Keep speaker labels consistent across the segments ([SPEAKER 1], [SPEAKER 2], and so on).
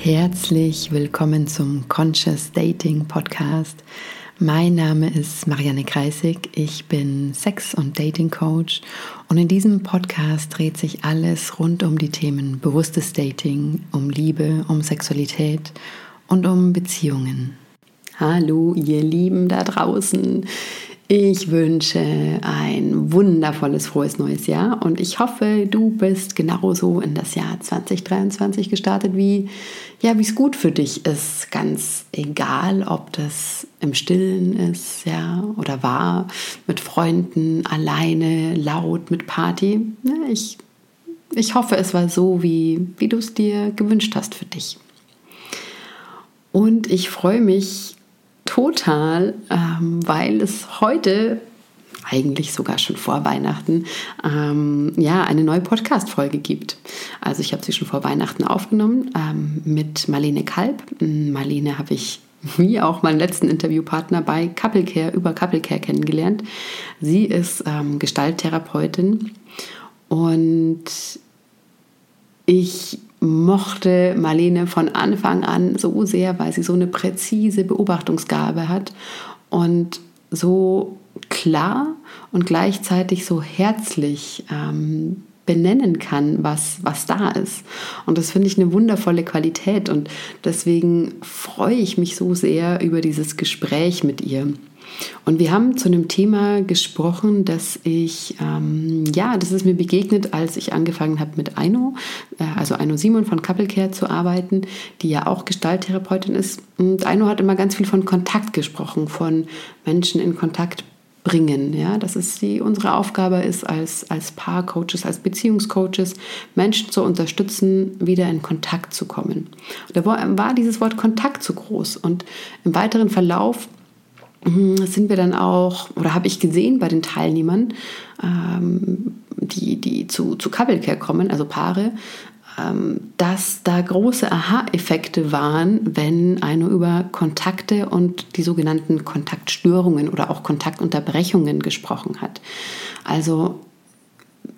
[SPEAKER 1] Herzlich willkommen zum Conscious Dating Podcast. Mein Name ist Marianne Kreisig. Ich bin Sex- und Dating Coach und in diesem Podcast dreht sich alles rund um die Themen bewusstes Dating, um Liebe, um Sexualität und um Beziehungen. Hallo, ihr Lieben da draußen. Ich wünsche ein wundervolles, frohes neues Jahr und ich hoffe, du bist genauso in das Jahr 2023 gestartet, wie ja, wie es gut für dich ist. Ganz egal, ob das im Stillen ist, ja, oder war, mit Freunden, alleine, laut, mit Party. Ich, ich hoffe, es war so, wie, wie du es dir gewünscht hast für dich. Und ich freue mich total, ähm, weil es heute eigentlich sogar schon vor Weihnachten, ähm, ja, eine neue Podcast-Folge gibt. Also ich habe sie schon vor Weihnachten aufgenommen ähm, mit Marlene Kalb. Marlene habe ich wie auch meinen letzten Interviewpartner bei Couple Care über Couple Care kennengelernt. Sie ist ähm, Gestalttherapeutin und ich mochte Marlene von Anfang an so sehr, weil sie so eine präzise Beobachtungsgabe hat und so klar und gleichzeitig so herzlich ähm, benennen kann, was, was da ist. Und das finde ich eine wundervolle Qualität und deswegen freue ich mich so sehr über dieses Gespräch mit ihr. Und wir haben zu einem Thema gesprochen, dass ich, ähm, ja, das ist mir begegnet, als ich angefangen habe mit Aino, äh, also Aino Simon von Couple Care zu arbeiten, die ja auch Gestalttherapeutin ist. Und Aino hat immer ganz viel von Kontakt gesprochen, von Menschen in Kontakt bringen. Ja, dass es die, unsere Aufgabe ist, als, als Paarcoaches, als Beziehungscoaches, Menschen zu unterstützen, wieder in Kontakt zu kommen. Da war, dieses Wort Kontakt zu groß. Und im weiteren Verlauf sind wir dann auch, oder habe ich gesehen bei den Teilnehmern, ähm, die, die zu, zu Couple kommen, also Paare, ähm, dass da große Aha-Effekte waren, wenn einer über Kontakte und die sogenannten Kontaktstörungen oder auch Kontaktunterbrechungen gesprochen hat. Also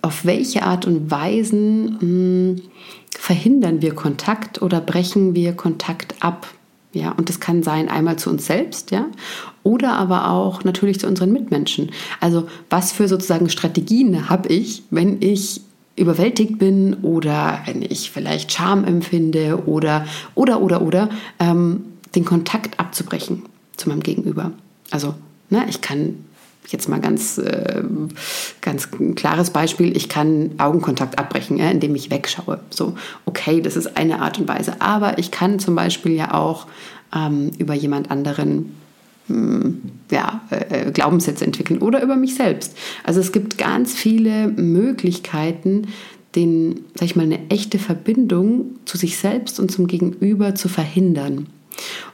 [SPEAKER 1] auf welche Art und Weise mh, hm, verhindern wir Kontakt oder brechen wir Kontakt ab? Ja, und das kann sein einmal zu uns selbst, ja, oder aber auch natürlich zu unseren Mitmenschen. Also, was für sozusagen Strategien habe ich, wenn ich überwältigt bin oder wenn ich vielleicht Scham empfinde oder oder oder oder ähm, den Kontakt abzubrechen zu meinem Gegenüber. Also, ne, ich kann jetzt mal ganz, äh, ganz klares Beispiel, ich kann Augenkontakt abbrechen, ja, indem ich wegschaue. So, okay, das ist eine Art und Weise. Aber ich kann zum Beispiel ja auch ähm, über jemand anderen hm, ja, äh, Glaubenssätze entwickeln oder über mich selbst. Also es gibt ganz viele Möglichkeiten, den, sag ich mal, eine echte Verbindung zu sich selbst und zum Gegenüber zu verhindern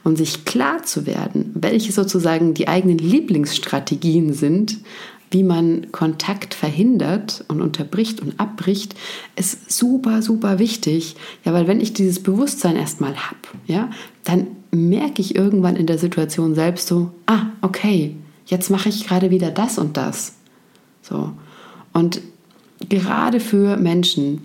[SPEAKER 1] und sich klar zu werden, welche sozusagen die eigenen Lieblingsstrategien sind, wie man Kontakt verhindert und unterbricht und abbricht, ist super, super wichtig. Ja, weil wenn ich dieses Bewusstsein erstmal habe, ja, dann merke ich irgendwann in der Situation selbst so, ah, okay, jetzt mache ich gerade wieder das und das. So. Und gerade für Menschen,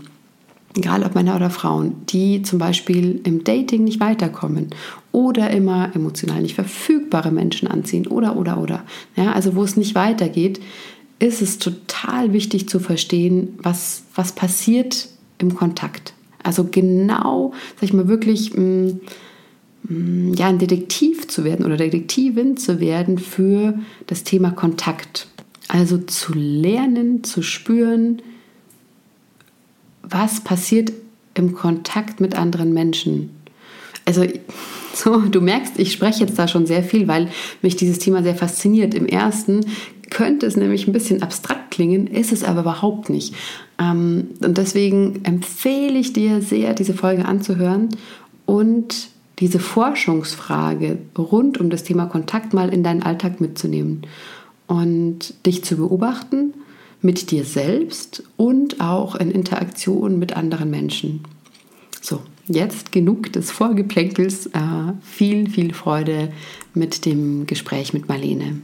[SPEAKER 1] egal ob Männer oder Frauen, die zum Beispiel im Dating nicht weiterkommen oder immer emotional nicht verfügbare Menschen anziehen oder, oder, oder, ja, also wo es nicht weitergeht, ist es total wichtig zu verstehen, was, was passiert im Kontakt. Also genau, sag ich mal, wirklich mh, mm, mm, ja, ein Detektiv zu werden oder Detektivin zu werden für das Thema Kontakt. Also zu lernen, zu spüren, was passiert im Kontakt mit anderen Menschen. Also so, du merkst, ich spreche jetzt da schon sehr viel, weil mich dieses Thema sehr fasziniert. Im ersten könnte es nämlich ein bisschen abstrakt klingen, ist es aber überhaupt nicht. Ähm, und deswegen empfehle ich dir sehr, diese Folge anzuhören und diese Forschungsfrage rund um das Thema Kontakt mal in deinen Alltag mitzunehmen und dich zu beobachten mit dir selbst und auch in Interaktion mit anderen Menschen. So, jetzt genug des Vorgeplänkels. Äh, viel, viel Freude mit dem Gespräch mit Marlene.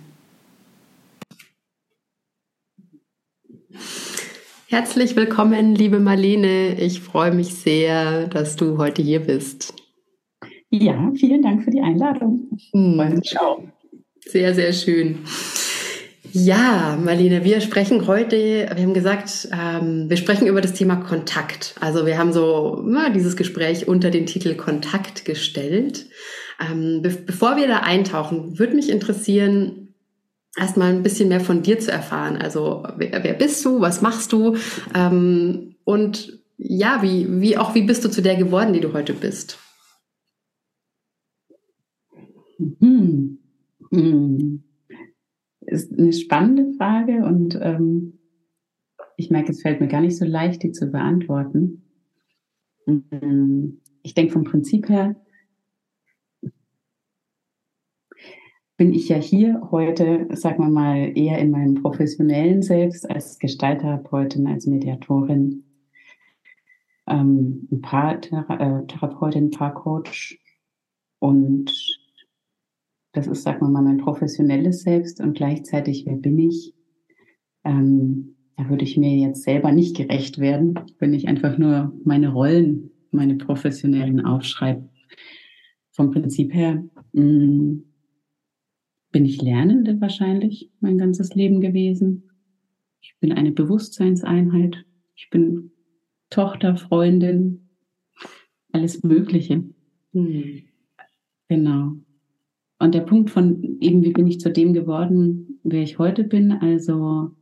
[SPEAKER 1] Herzlich willkommen, liebe Marlene. Ich freue mich sehr, dass du heute hier bist.
[SPEAKER 2] Ja, vielen Dank für die Einladung.
[SPEAKER 1] Hm. Ciao. Sehr, sehr schön. Ja, Marlene, wir sprechen heute, wir haben gesagt, ähm, wir sprechen über das Thema Kontakt. Also wir haben so na, dieses Gespräch unter den Titel Kontakt gestellt. Ähm, be bevor wir da eintauchen, würde mich interessieren, erstmal ein bisschen mehr von dir zu erfahren. Also wer, wer bist du, was machst du ähm, und ja, wie, wie auch wie bist du zu der geworden, die du heute bist?
[SPEAKER 2] Hm. Hm. Ist eine spannende Frage und ähm, ich merke, es fällt mir gar nicht so leicht, die zu beantworten. Hm. Ich denke vom Prinzip her, bin ich ja hier heute, sagen wir mal, eher in meinem professionellen Selbst als Gestalttherapeutin, als Mediatorin, ähm, ein paar Thera äh, Therapeutin, Paarcoach und das ist, sagen wir mal, mein professionelles Selbst und gleichzeitig, wer bin ich? Ähm, da würde ich mir jetzt selber nicht gerecht werden, wenn ich einfach nur meine Rollen, meine professionellen aufschreibe. Vom Prinzip her mh, mm, bin ich Lernende wahrscheinlich mein ganzes Leben gewesen. Ich bin eine Bewusstseinseinheit. Ich bin Tochter, Freundin, alles Mögliche. Mhm. Genau. Und der Punkt von eben, wie bin ich zu dem geworden, wer ich heute bin, also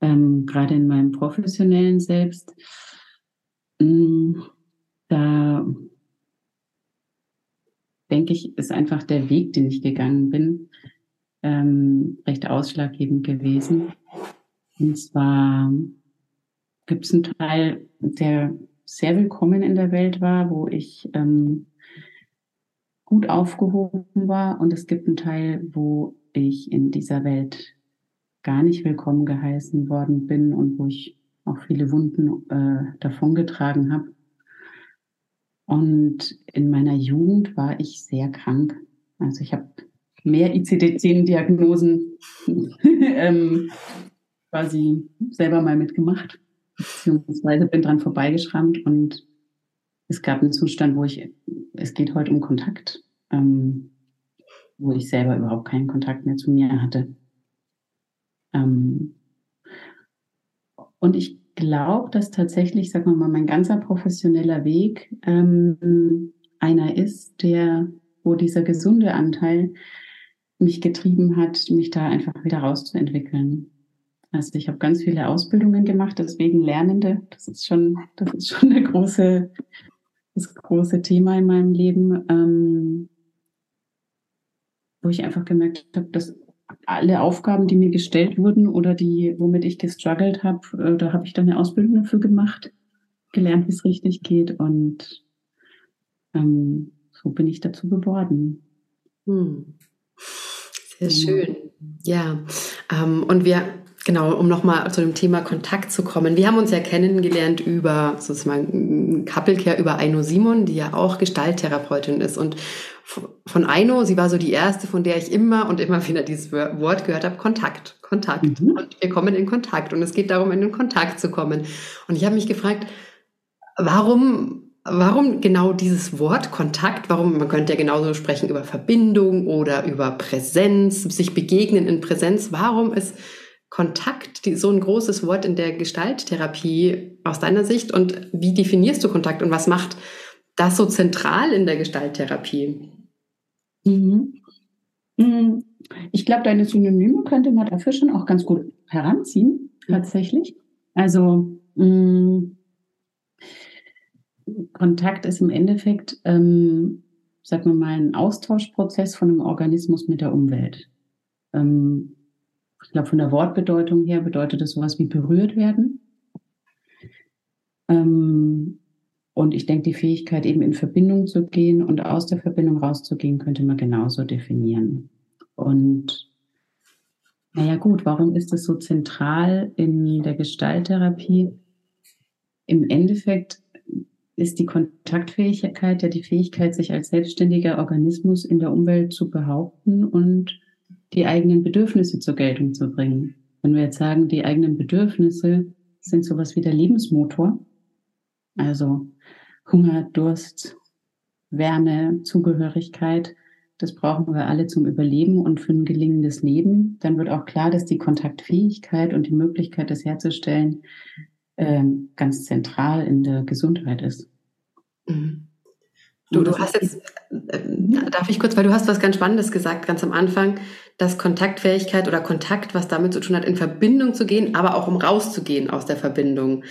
[SPEAKER 2] ähm, gerade in meinem professionellen Selbst, mh, mm, da denke ich, ist einfach der Weg, den ich gegangen bin, ähm, recht ausschlaggebend gewesen. Und zwar gibt es einen Teil, der sehr willkommen in der Welt war, wo ich ähm, gut aufgehoben war. Und es gibt einen Teil, wo ich in dieser Welt gar nicht willkommen geheißen worden bin und wo ich auch viele Wunden äh, davongetragen habe. Und in meiner Jugend war ich sehr krank. Also ich habe mehr ICD-10-Diagnosen ähm, quasi selber mal mitgemacht, beziehungsweise bin dran vorbeigeschrammt und es gab einen Zustand, wo ich, es geht heute um Kontakt, ähm, wo ich selber überhaupt keinen Kontakt mehr zu mir hatte. Ähm, und ich glaube, dass tatsächlich, sagen wir mal, mein ganzer professioneller Weg ähm, einer ist, der, wo dieser gesunde Anteil mich getrieben hat, mich da einfach wieder rauszuentwickeln. Also ich habe ganz viele Ausbildungen gemacht, deswegen Lernende. Das ist schon, das ist schon eine große, das große Thema in meinem Leben, ähm, wo ich einfach gemerkt habe, dass alle Aufgaben, die mir gestellt wurden oder die, womit ich gestruggelt habe, äh, da habe ich dann eine Ausbildung dafür gemacht, gelernt, wie es richtig geht und ähm, so bin ich dazu geworden. Hm.
[SPEAKER 1] Sehr genau. schön. Ja, ähm, und wir Genau, um nochmal zu dem Thema Kontakt zu kommen. Wir haben uns ja kennengelernt über sozusagen Couple über Aino Simon, die ja auch Gestalttherapeutin ist. Und von Aino, sie war so die erste, von der ich immer und immer wieder dieses Wort gehört habe, Kontakt, Kontakt. Mhm. Und wir kommen in Kontakt und es geht darum, in den Kontakt zu kommen. Und ich habe mich gefragt, warum Warum genau dieses Wort Kontakt? Warum, man könnte ja genauso sprechen über Verbindung oder über Präsenz, sich begegnen in Präsenz. Warum ist Kontakt die, so ein großes Wort in der Gestalttherapie aus deiner Sicht und wie definierst du Kontakt und was macht das so zentral in der Gestalttherapie?
[SPEAKER 2] Mhm. mhm. Ich glaube, deine Synonyme könnte man dafür schon auch ganz gut heranziehen, tatsächlich. Also mh, Kontakt ist im Endeffekt, ähm, sagen wir mal, ein Austauschprozess von einem Organismus mit der Umwelt. Ähm, ich glaube, von der Wortbedeutung her bedeutet das sowas wie berührt werden. Ähm, und ich denke, die Fähigkeit, eben in Verbindung zu gehen und aus der Verbindung rauszugehen, könnte man genauso definieren. Und naja gut, warum ist das so zentral in der Gestalttherapie? Im Endeffekt ist die Kontaktfähigkeit ja die Fähigkeit, sich als selbstständiger Organismus in der Umwelt zu behaupten und die eigenen Bedürfnisse zur Geltung zu bringen. Wenn wir jetzt sagen, die eigenen Bedürfnisse sind sowas wie der Lebensmotor, also Hunger, Durst, Wärme, Zugehörigkeit. Das brauchen wir alle zum Überleben und für ein gelingendes Leben. Dann wird auch klar, dass die Kontaktfähigkeit und die Möglichkeit, das herzustellen, äh, ganz zentral in der Gesundheit ist.
[SPEAKER 1] Mhm. Du, du hast jetzt, äh, darf ich kurz, weil du hast was ganz Spannendes gesagt, ganz am Anfang, dass Kontaktfähigkeit oder Kontakt, was damit zu tun hat, in Verbindung zu gehen, aber auch um rauszugehen aus der Verbindung.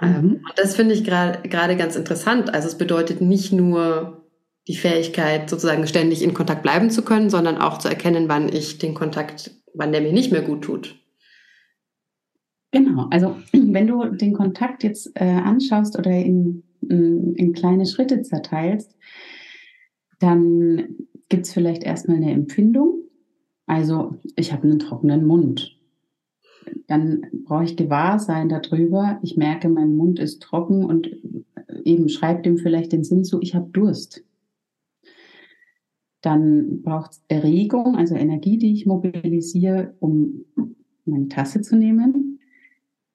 [SPEAKER 1] Ähm, mhm. Und das finde ich gerade ganz interessant. Also es bedeutet nicht nur die Fähigkeit, sozusagen ständig in Kontakt bleiben zu können, sondern auch zu erkennen, wann ich den Kontakt, wann der mir nicht mehr gut tut.
[SPEAKER 2] Genau, also wenn du den Kontakt jetzt äh, anschaust oder in, in kleine Schritte zerteilst, dann gibt es vielleicht erstmal eine Empfindung. Also ich habe einen trockenen Mund dann brauche ich Gewahrsein darüber. Ich merke, mein Mund ist trocken und eben schreibt dem vielleicht den Sinn zu, ich habe Durst. Dann braucht es Erregung, also Energie, die ich mobilisiere, um meine Tasse zu nehmen.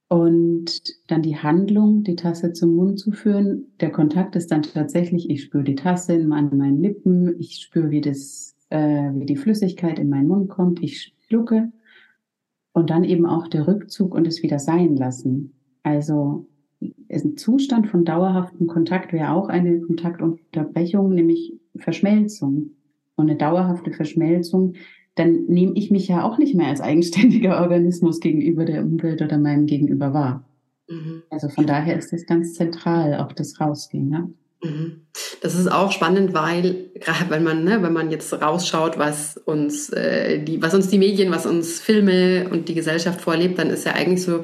[SPEAKER 2] Und dann die Handlung, die Tasse zum Mund zu führen. Der Kontakt ist dann tatsächlich, ich spüre die Tasse in meinen Lippen, ich spüre, wie, das, äh, wie die Flüssigkeit in meinen Mund kommt, ich schlucke und dann eben auch der Rückzug und es wieder sein lassen. Also ein Zustand von dauerhaftem Kontakt wäre auch eine Kontaktunterbrechung, nämlich Verschmelzung. Und eine dauerhafte Verschmelzung, dann nehme ich mich ja auch nicht mehr als eigenständiger Organismus gegenüber der Umwelt oder meinem Gegenüber wahr. Mhm. Also von daher ist das ganz zentral, auch das Rausgehen. Ja?
[SPEAKER 1] Mhm. Das ist auch spannend, weil gerade wenn man, ne, wenn man jetzt rausschaut, was uns äh, die, was uns die Medien, was uns Filme und die Gesellschaft vorlebt, dann ist ja eigentlich so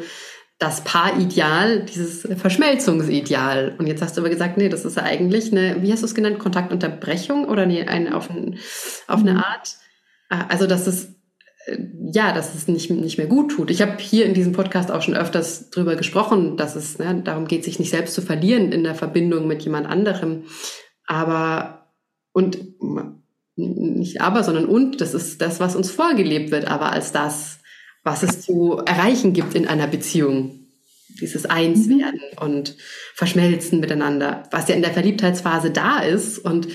[SPEAKER 1] das Paarideal, dieses Verschmelzungsideal. Und jetzt hast du aber gesagt, nee, das ist ja eigentlich eine, wie hast du es genannt, Kontaktunterbrechung oder nee, eine auf, ein, auf eine mhm. Art. Ah, also das ist ja, dass es nicht, nicht mehr gut tut. Ich habe hier in diesem Podcast auch schon öfters drüber gesprochen, dass es ne, darum geht, sich nicht selbst zu verlieren in der Verbindung mit jemand anderem. Aber und nicht aber, sondern und, das ist das, was uns vorgelebt wird, aber als das, was es zu erreichen gibt in einer Beziehung. Dieses Einswerden mhm. und Verschmelzen miteinander, was ja in der Verliebtheitsphase da ist und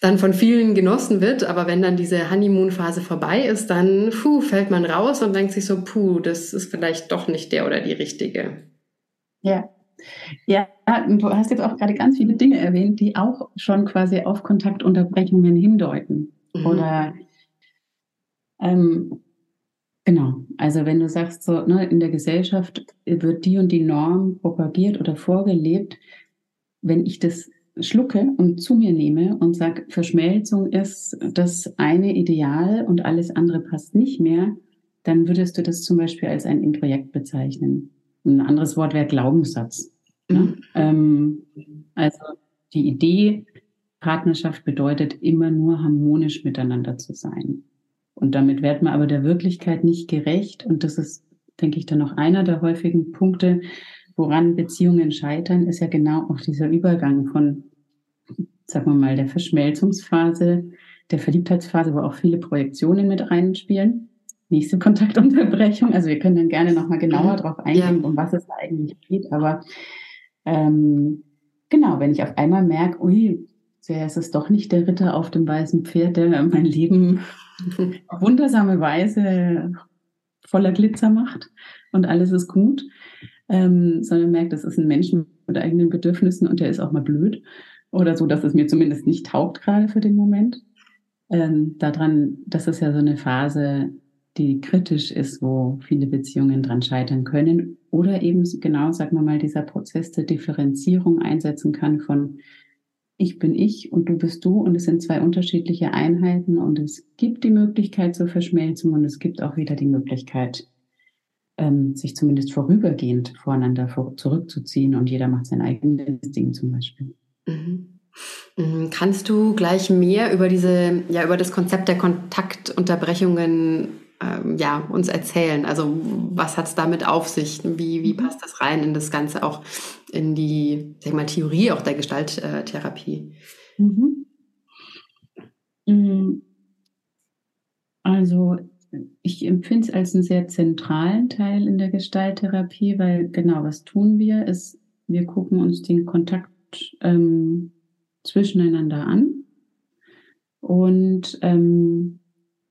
[SPEAKER 1] dann von vielen genossen wird. Aber wenn dann diese Honeymoon-Phase vorbei ist, dann puh, fällt man raus und denkt sich so, puh, das ist vielleicht doch nicht der oder die richtige.
[SPEAKER 2] Ja. Ja, du hast jetzt auch gerade ganz viele Dinge erwähnt, die auch schon quasi auf Kontaktunterbrechungen hindeuten. Mhm. Oder ähm, genau, also wenn du sagst, so ne, in der Gesellschaft wird die und die Norm propagiert oder vorgelebt, wenn ich das schlucke und zu mir nehme und sage, Verschmelzung ist das eine Ideal und alles andere passt nicht mehr, dann würdest du das zum Beispiel als ein Introjekt bezeichnen. Ein anderes Wort wäre Glaubenssatz. Ne? Mhm. Ähm, also die Idee, Partnerschaft bedeutet immer nur harmonisch miteinander zu sein. Und damit wird man aber der Wirklichkeit nicht gerecht. Und das ist, denke ich, dann noch einer der häufigen Punkte, woran Beziehungen scheitern, ist ja genau auch dieser Übergang von, sagen wir mal, der Verschmelzungsphase, der Verliebtheitsphase, wo auch viele Projektionen mit reinspielen. Nächste Kontaktunterbrechung. Also wir können dann gerne nochmal genauer mhm. darauf eingehen, ja. um was es da eigentlich geht. Aber ähm, genau, wenn ich auf einmal merke, ui, es ist doch nicht der Ritter auf dem weißen Pferd, der mein Leben auf wundersame Weise voller Glitzer macht und alles ist gut, ähm, sondern merkt, das ist ein Mensch mit eigenen Bedürfnissen und der ist auch mal blöd. Oder so, dass es mir zumindest nicht taugt gerade für den Moment. Ähm, daran, das ist ja so eine Phase, die kritisch ist, wo viele Beziehungen dran scheitern können. Oder eben genau, sagen wir mal, dieser Prozess der Differenzierung einsetzen kann von ich bin ich und du bist du. Und es sind zwei unterschiedliche Einheiten. Und es gibt die Möglichkeit zur Verschmelzung und es gibt auch wieder die Möglichkeit, ähm, sich zumindest vorübergehend voreinander vor, zurückzuziehen und jeder macht sein eigenes Ding zum Beispiel.
[SPEAKER 1] Mhm. mhm. Kannst du gleich mehr über diese, ja, über das Konzept der Kontaktunterbrechungen ähm, ja, uns erzählen? Also was hat es damit auf sich? Wie, wie mhm. passt das rein in das Ganze auch in die, sag mal, Theorie auch der Gestalttherapie? Mhm.
[SPEAKER 2] mhm. Also ich empfinde es als einen sehr zentralen Teil in der Gestalttherapie, weil genau, was tun wir, ist, wir gucken uns den Kontakt, ähm, zwischeneinander an. Und ähm,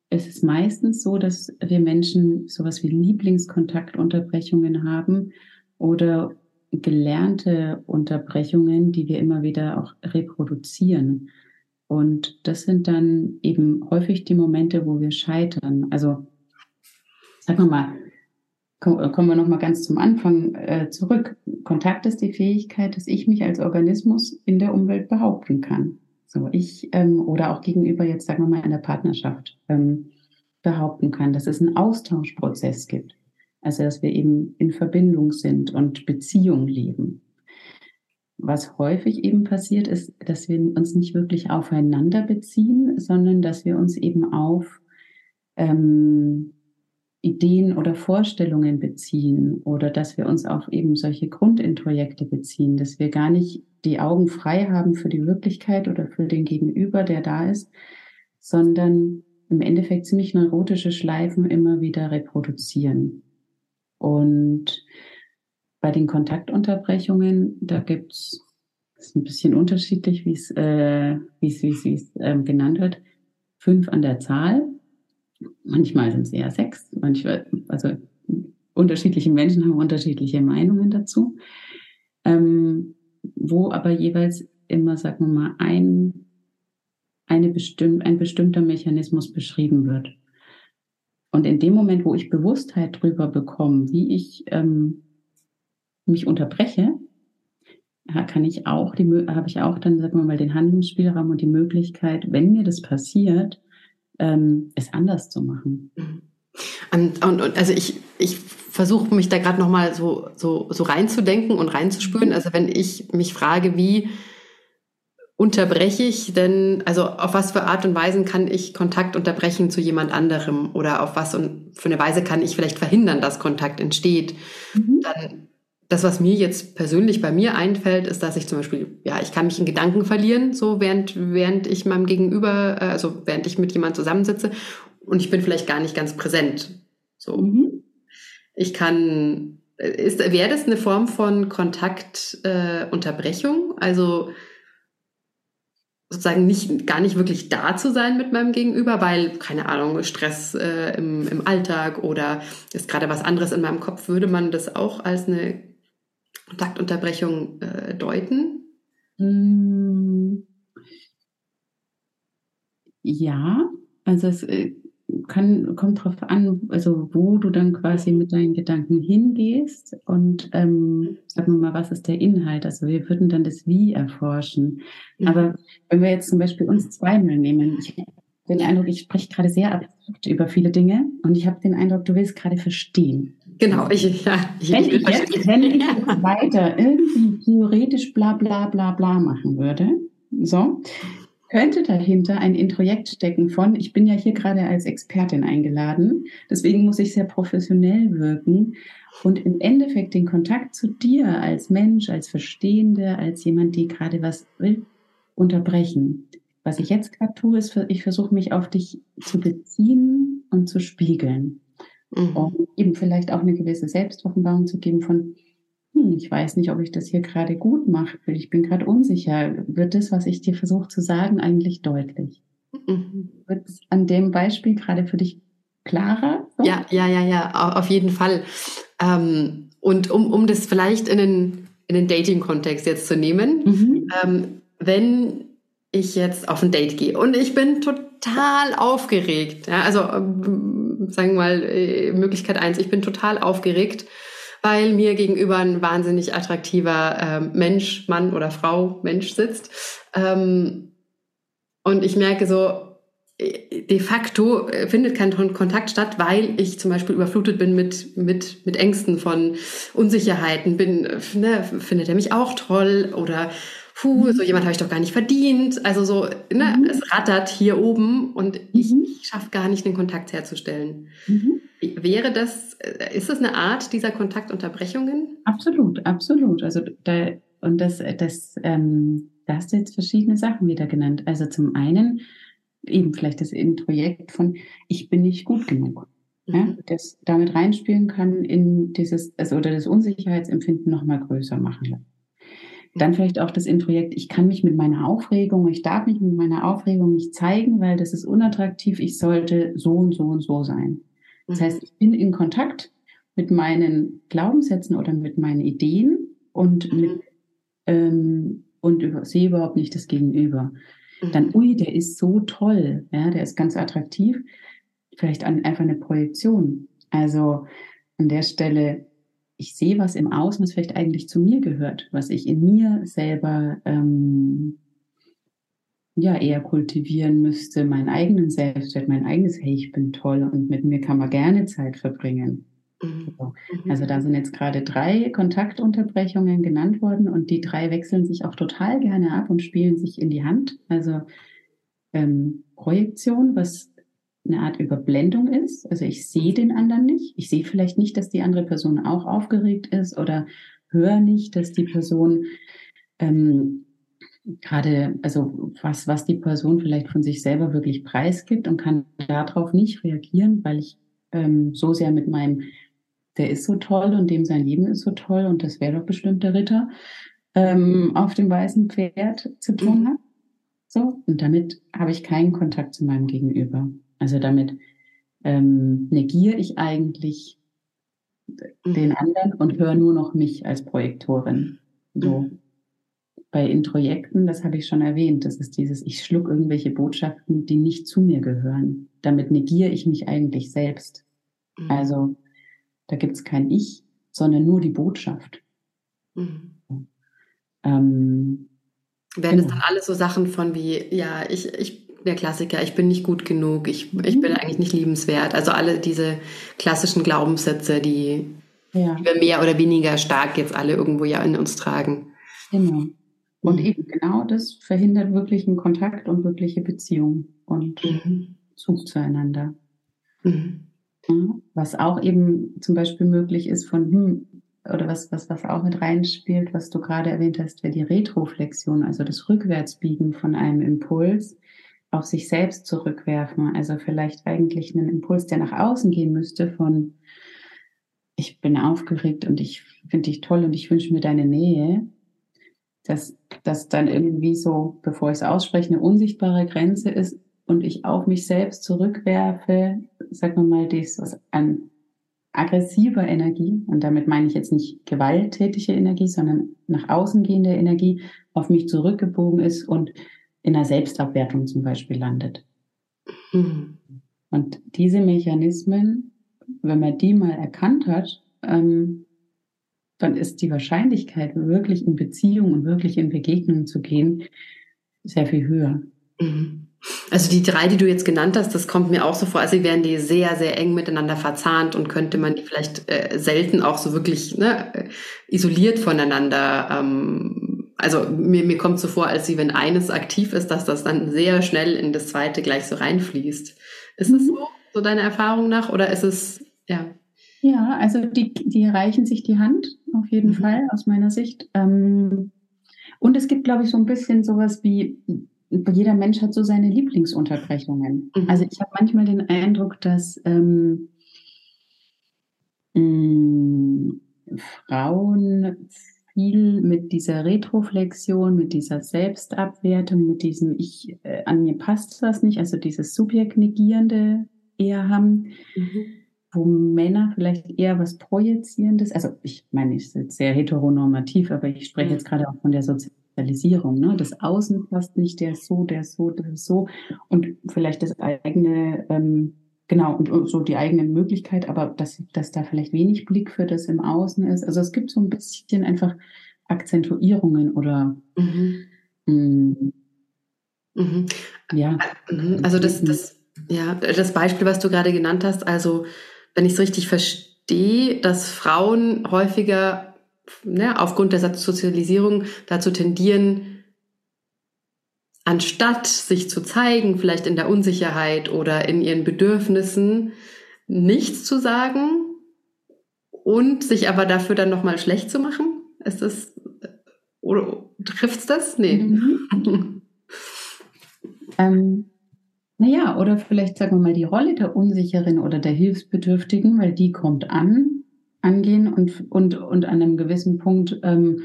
[SPEAKER 2] es ist meistens so, dass wir Menschen sowas wie Lieblingskontaktunterbrechungen haben oder gelernte Unterbrechungen, die wir immer wieder auch reproduzieren. Und das sind dann eben häufig die Momente, wo wir scheitern. Also sagen wir mal, kommen wir noch mal ganz zum Anfang äh, zurück. Kontakt ist die Fähigkeit, dass ich mich als Organismus in der Umwelt behaupten kann. So ich ähm, oder auch gegenüber jetzt sagen wir mal in der Partnerschaft ähm, behaupten kann, dass es einen Austauschprozess gibt. Also dass wir eben in Verbindung sind und Beziehung leben. Was häufig eben passiert, ist, dass wir uns nicht wirklich aufeinander beziehen, sondern dass wir uns eben auf ähm, Ideen oder Vorstellungen beziehen oder dass wir uns auf eben solche Grundintrojekte beziehen, dass wir gar nicht die Augen frei haben für die Wirklichkeit oder für den Gegenüber, der da ist, sondern im Endeffekt ziemlich neurotische Schleifen immer wieder reproduzieren. Und bei den Kontaktunterbrechungen, da gibt's das ist ein bisschen unterschiedlich, wie es, äh, wie es, wie es, wie es ähm, genannt wird, fünf an der Zahl. Manchmal sind es eher sechs, manchmal, also unterschiedliche Menschen haben unterschiedliche Meinungen dazu, ähm, wo aber jeweils immer, sagen wir mal, ein, eine bestimm ein bestimmter Mechanismus beschrieben wird. Und in dem Moment, wo ich Bewusstheit drüber bekomme, wie ich ähm, mich unterbreche, kann ich auch die, habe ich auch dann, sagen wir mal, den Handlungsspielraum und die Möglichkeit, wenn mir das passiert, ähm, es anders zu machen.
[SPEAKER 1] Und, und, und also ich, ich versuche mich da gerade nochmal so, so, so reinzudenken und reinzuspüren. Also wenn ich mich frage, wie unterbreche ich denn, also auf was für Art und Weisen kann ich Kontakt unterbrechen zu jemand anderem oder auf was und für eine Weise kann ich vielleicht verhindern, dass Kontakt entsteht, mhm. dann das, was mir jetzt persönlich bei mir einfällt, ist, dass ich zum Beispiel, ja, ich kann mich in Gedanken verlieren, so während, während ich meinem Gegenüber, äh, also während ich mit jemandem zusammensitze und ich bin vielleicht gar nicht ganz präsent. So. Mhm. Ich kann, ist, wäre das eine Form von Kontaktunterbrechung? Äh, also sozusagen nicht, gar nicht wirklich da zu sein mit meinem Gegenüber, weil, keine Ahnung, Stress äh, im, im Alltag oder ist gerade was anderes in meinem Kopf, würde man das auch als eine Kontaktunterbrechung äh, deuten?
[SPEAKER 2] Mm. Ja, also es äh, kann, kommt darauf an, also wo du dann quasi mit deinen Gedanken hingehst und ähm, sagen wir mal, was ist der Inhalt? Also wir würden dann das Wie erforschen. Mhm. Aber wenn wir jetzt zum Beispiel uns zweimal nehmen, ich habe den Eindruck, ich spreche gerade sehr abstrakt über viele Dinge und ich habe den Eindruck, du willst gerade verstehen.
[SPEAKER 1] Genau, ich, ja,
[SPEAKER 2] ich, wenn ich jetzt, wenn ich weiter irgendwie theoretisch bla bla bla bla machen würde, so, könnte dahinter ein Introjekt stecken von, ich bin ja hier gerade als Expertin eingeladen, deswegen muss ich sehr professionell wirken und im Endeffekt den Kontakt zu dir als Mensch, als Verstehende, als jemand, die gerade was will, unterbrechen. Was ich jetzt gerade tue, ist, ich versuche mich auf dich zu beziehen und zu spiegeln. Mhm. Und eben vielleicht auch eine gewisse Selbstoffenbarung zu geben von, hm, ich weiß nicht, ob ich das hier gerade gut mache, ich bin gerade unsicher. Wird das, was ich dir versuche zu sagen, eigentlich deutlich? Mhm. Wird es an dem Beispiel gerade für dich klarer?
[SPEAKER 1] So? Ja, ja, ja, ja, auf jeden Fall. Ähm, und um, um das vielleicht in den, in den Dating-Kontext jetzt zu nehmen, mhm. ähm, wenn ich jetzt auf ein Date gehe und ich bin total aufgeregt, ja, also ähm, sagen wir mal äh, Möglichkeit eins, ich bin total aufgeregt, weil mir gegenüber ein wahnsinnig attraktiver ähm, Mensch, Mann oder Frau, Mensch sitzt. Ähm, und ich merke so, äh, de facto äh, findet kein Kontakt statt, weil ich zum Beispiel überflutet bin mit, mit, mit Ängsten von Unsicherheiten, bin, ne, findet er mich auch toll oder puh, so jemand habe ich doch gar nicht verdient. Also so, ne, mhm. es rattert hier oben und ich, mhm. ich schaffe gar nicht, den Kontakt herzustellen. Mhm. Wäre das, äh, ist das eine Art dieser Kontaktunterbrechungen?
[SPEAKER 2] Absolut, absolut. Also da, und das, das, ähm, da hast du jetzt verschiedene Sachen wieder genannt. Also zum einen eben vielleicht das Introjekt von ich bin nicht gut genug. Ja, mhm. das damit reinspielen kann in dieses, also oder das Unsicherheitsempfinden nochmal größer machen. Dann vielleicht auch das Introjekt, ich kann mich mit meiner Aufregung, ich darf mich mit meiner Aufregung nicht zeigen, weil das ist unattraktiv, ich sollte so und so und so sein. Das heißt, ich bin in Kontakt mit meinen Glaubenssätzen oder mit meinen Ideen und mit ähm, und über, sehe überhaupt nicht das Gegenüber. Dann, ui, der ist so toll, ja, der ist ganz attraktiv. Vielleicht einfach eine Projektion. Also an der Stelle ich sehe was im Außen, was vielleicht eigentlich zu mir gehört, was ich in mir selber ähm, ja eher kultivieren müsste, meinen eigenen Selbstwert, mein eigenes Hey, ich bin toll und mit mir kann man gerne Zeit verbringen. Mhm. mhm. Also da sind jetzt gerade drei Kontaktunterbrechungen genannt worden und die drei wechseln sich auch total gerne ab und spielen sich in die Hand. Also ähm, Projektion, was eine Art Überblendung ist. Also ich sehe den anderen nicht. Ich sehe vielleicht nicht, dass die andere Person auch aufgeregt ist oder höre nicht, dass die Person ähm, gerade, also was, was die Person vielleicht von sich selber wirklich preisgibt und kann darauf nicht reagieren, weil ich ähm, so sehr mit meinem, der ist so toll und dem sein Leben ist so toll und das wäre doch bestimmt der Ritter, ähm, auf dem weißen Pferd zu tun mhm. habe. So, und damit habe ich keinen Kontakt zu meinem Gegenüber. Also damit ähm, negiere ich eigentlich mhm. den anderen und höre nur noch mich als Projektorin. So. Mhm. Bei Introjekten, das habe ich schon erwähnt, das ist dieses, ich schluck irgendwelche Botschaften, die nicht zu mir gehören. Damit negiere ich mich eigentlich selbst. Mhm. Also da gibt es kein Ich, sondern nur die Botschaft. Mhm.
[SPEAKER 1] Ähm, Werden genau. es dann alles so Sachen von wie, ja, ich, ich der Klassiker, ich bin nicht gut genug, ich, ich bin mhm. eigentlich nicht liebenswert. Also alle diese klassischen Glaubenssätze, die, ja. die wir mehr oder weniger stark jetzt alle irgendwo ja in uns tragen.
[SPEAKER 2] Genau. Und mhm. eben genau das verhindert wirklichen Kontakt und wirkliche Beziehung und mhm. Zug zueinander. Mhm. Was auch eben zum Beispiel möglich ist von, hm, oder was, was, was auch mit reinspielt, was du gerade erwähnt hast, wäre die Retroflexion, also das Rückwärtsbiegen von einem Impuls auf sich selbst zurückwerfen. Also vielleicht eigentlich einen Impuls, der nach außen gehen müsste von, ich bin aufgeregt und ich finde dich toll und ich wünsche mir deine Nähe. Dass das dann irgendwie so, bevor ich es ausspreche, eine unsichtbare Grenze ist und ich auf mich selbst zurückwerfe, sagen wir mal, das was an aggressiver Energie, und damit meine ich jetzt nicht gewalttätige Energie, sondern nach außen gehende Energie auf mich zurückgebogen ist und in einer Selbstabwertung zum Beispiel landet. Mhm. Und diese Mechanismen, wenn man die mal erkannt hat, ähm, dann ist die Wahrscheinlichkeit, wirklich in Beziehung und wirklich in Begegnung zu gehen, sehr viel höher.
[SPEAKER 1] Mhm. Also die drei, die du jetzt genannt hast, das kommt mir auch so vor, als wären die sehr, sehr eng miteinander verzahnt und könnte man die vielleicht äh, selten auch so wirklich ne, isoliert voneinander ähm, also mir, mir kommt so vor, als wenn eines aktiv ist, dass das dann sehr schnell in das zweite gleich so reinfließt. Ist es mhm. so, so deiner Erfahrung nach, oder ist es, ja?
[SPEAKER 2] Ja, also die, die reichen sich die Hand, auf jeden mhm. Fall, aus meiner Sicht. Ähm, und es gibt, glaube ich, so ein bisschen sowas wie, jeder Mensch hat so seine Lieblingsunterbrechungen. Mhm. Also ich habe manchmal den Eindruck, dass ähm, mh, mm, Frauen viel mit dieser Retroflexion, mit dieser Selbstabwertung, mit diesem Ich, äh, an mir passt das nicht, also dieses Subjekt-Negierende eher haben, mhm. wo Männer vielleicht eher was Projizierendes, also ich meine, ich bin sehr heteronormativ, aber ich spreche jetzt gerade auch von der Sozialisierung, ne? Das Außen passt nicht, der so, der so, der so und vielleicht das eigene ähm, Genau, und so die eigene Möglichkeit, aber dass, dass da vielleicht wenig Blick für das im Außen ist. Also es gibt so ein bisschen einfach Akzentuierungen oder mhm. Mh,
[SPEAKER 1] mm, mhm. ja. Mhm. Also das, das, ja, das Beispiel, was du gerade genannt hast, also wenn ich es richtig verstehe, dass Frauen häufiger ne, aufgrund der Sozialisierung dazu tendieren, anstatt sich zu zeigen, vielleicht in der Unsicherheit oder in ihren Bedürfnissen, nichts zu sagen und sich aber dafür dann nochmal schlecht zu machen? Ist das, oder trifft's das? Nee. Mhm.
[SPEAKER 2] ähm, naja, oder vielleicht sagen wir mal die Rolle der Unsicheren oder der Hilfsbedürftigen, weil die kommt an, angehen und, und, und an einem gewissen Punkt ähm,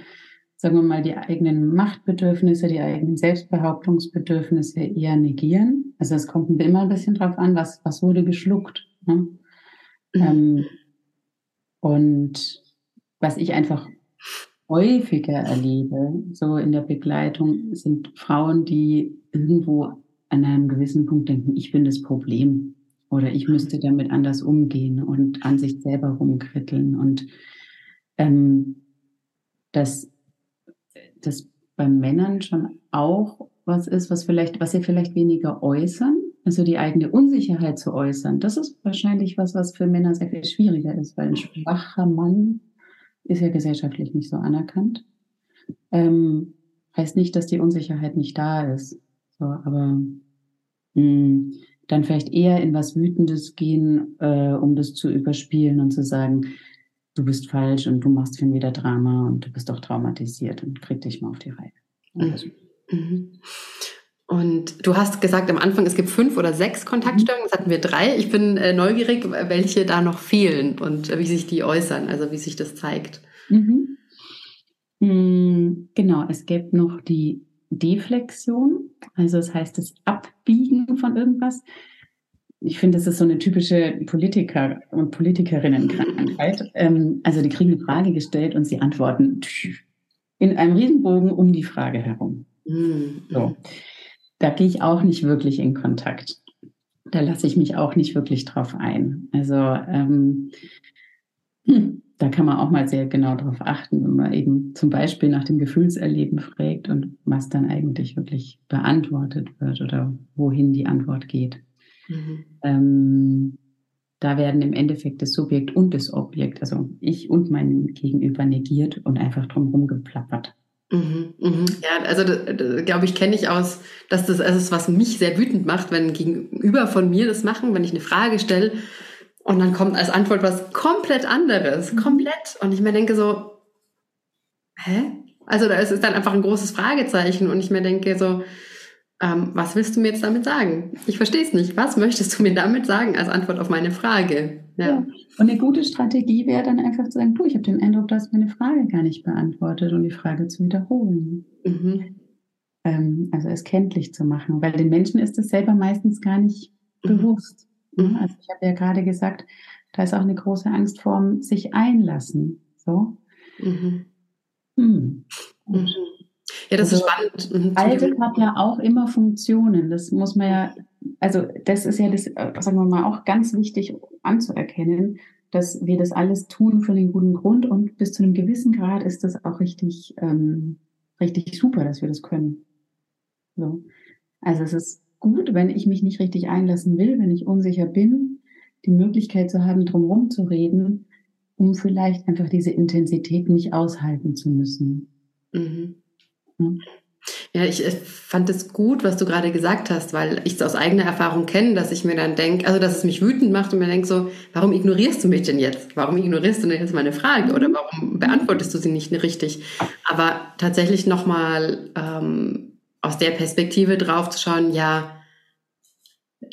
[SPEAKER 2] sagen wir mal, die eigenen Machtbedürfnisse, die eigenen Selbstbehauptungsbedürfnisse eher negieren. Also es kommt immer ein bisschen drauf an, was, was wurde geschluckt. Ne? Mhm. Ähm, und was ich einfach häufiger erlebe, so in der Begleitung, sind Frauen, die irgendwo an einem gewissen Punkt denken, ich bin das Problem oder ich müsste damit anders umgehen und an sich selber rumkritteln und ähm, dass das bei Männern schon auch was ist, was vielleicht, was sie vielleicht weniger äußern, also die eigene Unsicherheit zu äußern. Das ist wahrscheinlich was, was für Männer sehr viel schwieriger ist, weil ein schwacher Mann ist ja gesellschaftlich nicht so anerkannt. Ähm, heißt nicht, dass die Unsicherheit nicht da ist. So, aber mh, hm, dann vielleicht eher in was Wütendes gehen, äh, um das zu überspielen und zu sagen, du bist falsch und du machst schon wieder Drama und du bist doch traumatisiert und krieg dich mal auf die Reihe.
[SPEAKER 1] Mhm. Also. Mhm. Und du hast gesagt am Anfang, es gibt fünf oder sechs Kontaktstörungen. Jetzt hatten wir drei. Ich bin äh, neugierig, welche da noch fehlen und äh, wie sich die äußern, also wie sich das zeigt. Mhm.
[SPEAKER 2] Mm, genau, es gibt noch die Deflexion, also das heißt das Abbiegen von irgendwas. Ich finde, das ist so eine typische Politiker- und Politikerinnenkrankheit. Ähm, also die kriegen eine Frage gestellt und sie antworten in einem Riesenbogen um die Frage herum. Mhm. So. Da gehe ich auch nicht wirklich in Kontakt. Da lasse ich mich auch nicht wirklich drauf ein. Also ähm, hm, da kann man auch mal sehr genau darauf achten, wenn man eben zum Beispiel nach dem Gefühlserleben fragt und was dann eigentlich wirklich beantwortet wird oder wohin die Antwort geht. Mhm. Ähm, da werden im Endeffekt das Subjekt und das Objekt, also ich und mein Gegenüber negiert und einfach drumherum geplappert.
[SPEAKER 1] Mhm, mhm. Ja, also glaube ich, kenne ich aus, dass das ist, was mich sehr wütend macht, wenn Gegenüber von mir das machen, wenn ich eine Frage stelle und dann kommt als Antwort was komplett anderes, mhm. komplett. Und ich mir denke so, hä? Also da ist es dann einfach ein großes Fragezeichen und ich mir denke so, ähm, was willst du mir jetzt damit sagen? Ich verstehe es nicht. Was möchtest du mir damit sagen als Antwort auf meine Frage?
[SPEAKER 2] Ja. ja. Und eine gute Strategie wäre dann einfach zu sagen, du, ich habe den Eindruck, du hast meine Frage gar nicht beantwortet und die Frage zu wiederholen. Mhm. Ähm, also es kenntlich zu machen, weil den Menschen ist es selber meistens gar nicht mhm. bewusst. Mhm. Also ich habe ja gerade gesagt, da ist auch eine große Angst vorm sich einlassen. So. Mhm. Hm. Mhm. Ja, das also, ist spannend. Mhm. Altes hat ja auch immer Funktionen. Das muss man ja, also das ist ja das, äh, sagen wir mal, auch ganz wichtig anzuerkennen, dass wir das alles tun für den guten Grund und bis zu einem gewissen Grad ist das auch richtig, ähm, richtig super, dass wir das können. So. Also es ist gut, wenn ich mich nicht richtig einlassen will, wenn ich unsicher bin, die Möglichkeit zu haben, drumherum zu reden, um vielleicht einfach diese Intensität nicht aushalten zu müssen. Mhm.
[SPEAKER 1] Ja, ich fand es gut, was du gerade gesagt hast, weil ich es aus eigener Erfahrung kenne, dass ich mir dann denke, also dass es mich wütend macht und mir denke so, warum ignorierst du mich denn jetzt? Warum ignorierst du denn jetzt meine Frage oder warum beantwortest du sie nicht richtig? Aber tatsächlich nochmal ähm, aus der Perspektive drauf zu schauen, ja,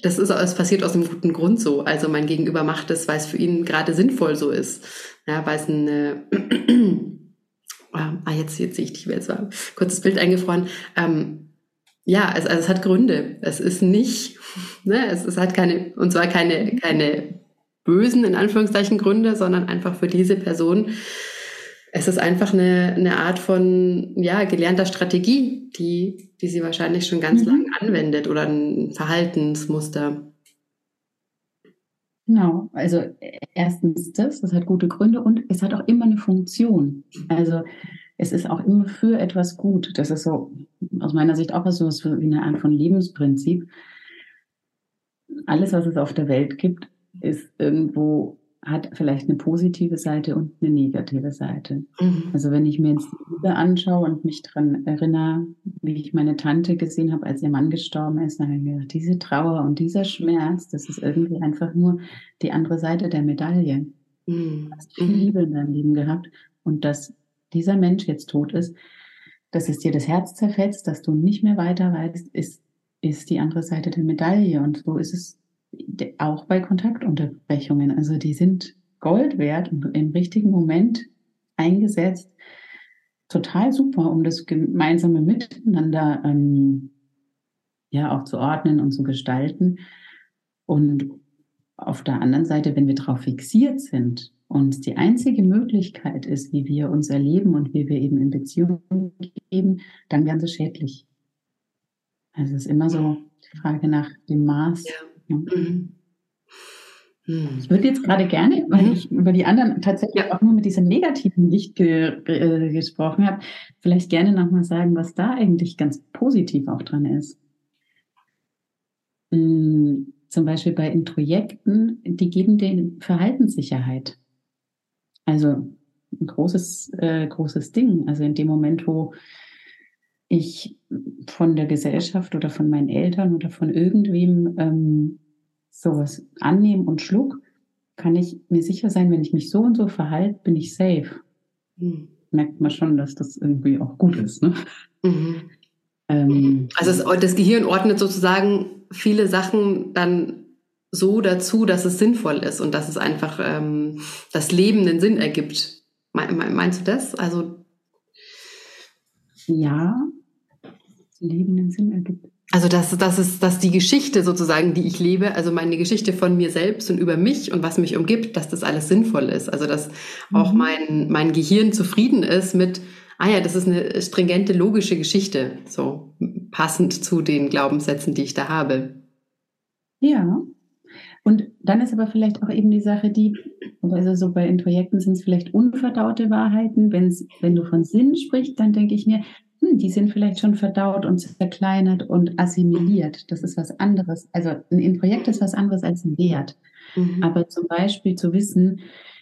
[SPEAKER 1] das ist, es passiert aus einem guten Grund so. Also mein Gegenüber macht es, weil es für ihn gerade sinnvoll so ist. Ja, weil es eine, ah, jetzt, jetzt sehe ich dich, jetzt war ein kurzes Bild eingefroren. Ähm, ja, es, also es hat Gründe. Es ist nicht, ne, es, es hat keine, und zwar keine, keine bösen, in Anführungszeichen, Gründe, sondern einfach für diese Person es ist einfach eine, eine Art von ja, gelernter Strategie, die, die sie wahrscheinlich schon ganz mhm. lange anwendet oder ein Verhaltensmuster.
[SPEAKER 2] Genau, also erstens das, das hat gute Gründe und es hat auch immer eine Funktion. Also es ist auch immer für etwas gut. Das ist so aus meiner Sicht auch so wie eine Art von Lebensprinzip. Alles, was es auf der Welt gibt, ist irgendwo hat vielleicht eine positive Seite und eine negative Seite. Mhm. Also wenn ich mir jetzt die Liebe anschaue und mich daran erinnere, wie ich meine Tante gesehen habe, als ihr Mann gestorben ist, dann habe ich mir gedacht, diese Trauer und dieser Schmerz, das ist irgendwie einfach nur die andere Seite der Medaille. Mhm. Du hast viel Liebe in deinem Leben gehabt und dass dieser Mensch jetzt tot ist, dass es dir das Herz zerfetzt, dass du nicht mehr weiter weißt, ist, ist die andere Seite der Medaille. Und so ist es auch bei Kontaktunterbrechungen. Also die sind Gold wert und im richtigen Moment eingesetzt, total super, um das gemeinsame Miteinander ähm, ja auch zu ordnen und zu gestalten. Und auf der anderen Seite, wenn wir darauf fixiert sind und die einzige Möglichkeit ist, wie wir uns erleben und wie wir eben in Beziehungen geben, dann werden sie schädlich. Also es ist immer so die Frage nach dem Maß. Ja. Mhm. Ich würde jetzt gerade gerne, weil mhm. ich über die anderen tatsächlich ja. auch nur mit diesem negativen Licht ge ge gesprochen habe, vielleicht gerne nochmal sagen, was da eigentlich ganz positiv auch dran ist. Hm, zum Beispiel bei Introjekten, die geben den Verhaltenssicherheit. Also ein großes, äh, großes Ding. Also in dem Moment, wo ich von der Gesellschaft oder von meinen Eltern oder von irgendwem ähm, sowas annehme und schluck, kann ich mir sicher sein, wenn ich mich so und so verhalte, bin ich safe. Mhm. Merkt man schon, dass das irgendwie auch gut ist. Ne? Mhm.
[SPEAKER 1] Ähm, also das, das Gehirn ordnet sozusagen viele Sachen dann so dazu, dass es sinnvoll ist und dass es einfach ähm, das Leben einen Sinn ergibt. Meinst du das? Also
[SPEAKER 2] ja, Leben einen Sinn ergibt.
[SPEAKER 1] Also das, das ist, dass die Geschichte sozusagen, die ich lebe, also meine Geschichte von mir selbst und über mich und was mich umgibt, dass das alles sinnvoll ist. Also dass mhm. auch mein, mein Gehirn zufrieden ist mit, ah ja, das ist eine stringente, logische Geschichte, so passend zu den Glaubenssätzen, die ich da habe.
[SPEAKER 2] Ja. Und dann ist aber vielleicht auch eben die Sache, die, also so bei in Projekten sind es vielleicht unverdaute Wahrheiten. Wenn's, wenn du von Sinn sprichst, dann denke ich mir, hm, die sind vielleicht schon verdaut und zerkleinert und assimiliert. Das ist was anderes. Also ein Projekt ist was anderes als ein Wert. Mhm. Aber zum Beispiel zu wissen,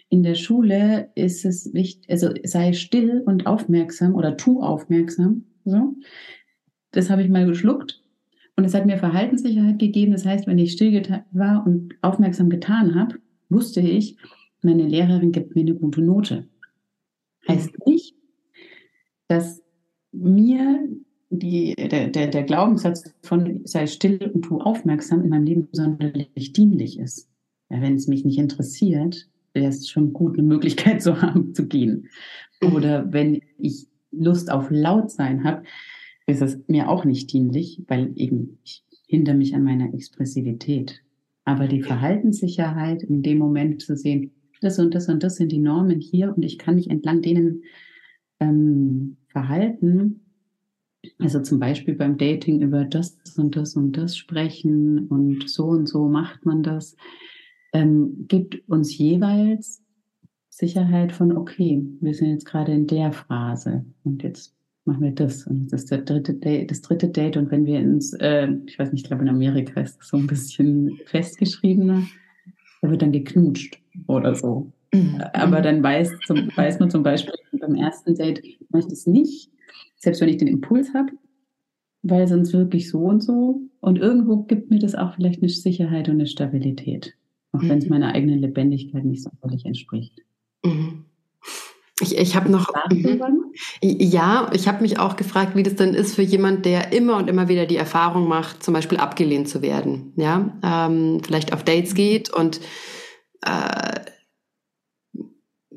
[SPEAKER 2] in der Schule ist es wichtig, also sei still und aufmerksam oder tu aufmerksam. So. Das habe ich mal geschluckt und es hat mir Verhaltenssicherheit gegeben. Das heißt, wenn ich still war und aufmerksam getan habe, wusste ich, meine Lehrerin gibt mir eine gute Note. Heißt nicht, dass mir die, der, der, der Glaubenssatz von sei still und tu aufmerksam in meinem Leben sonderlich dienlich ist. Ja, wenn es mich nicht interessiert, wäre es schon gut, eine Möglichkeit zu haben, zu gehen. Oder wenn ich Lust auf laut sein habe, ist es mir auch nicht dienlich, weil eben ich hindere mich an meiner Expressivität. Aber die Verhaltenssicherheit in dem Moment zu sehen, das und das und das sind die Normen hier und ich kann mich entlang denen ähm, verhalten, also zum Beispiel beim Dating über das und das und das sprechen und so und so macht man das, ähm, gibt uns jeweils Sicherheit von, okay, wir sind jetzt gerade in der Phase und jetzt machen wir das und das ist der dritte Date, das dritte Date und wenn wir ins, äh, ich weiß nicht, ich glaube in Amerika ist das so ein bisschen festgeschriebener, da wird dann geknutscht oder so. Mhm. Aber dann weiß, zum, weiß man zum Beispiel beim ersten Date, mache ich das nicht, selbst wenn ich den Impuls habe, weil sonst wirklich so und so. Und irgendwo gibt mir das auch vielleicht eine Sicherheit und eine Stabilität, auch mhm. wenn es meiner eigenen Lebendigkeit nicht so völlig entspricht. Mhm.
[SPEAKER 1] Ich, ich habe noch. Mhm. Ja, ich habe mich auch gefragt, wie das denn ist für jemand, der immer und immer wieder die Erfahrung macht, zum Beispiel abgelehnt zu werden. Ja, ähm, vielleicht auf Dates geht und äh,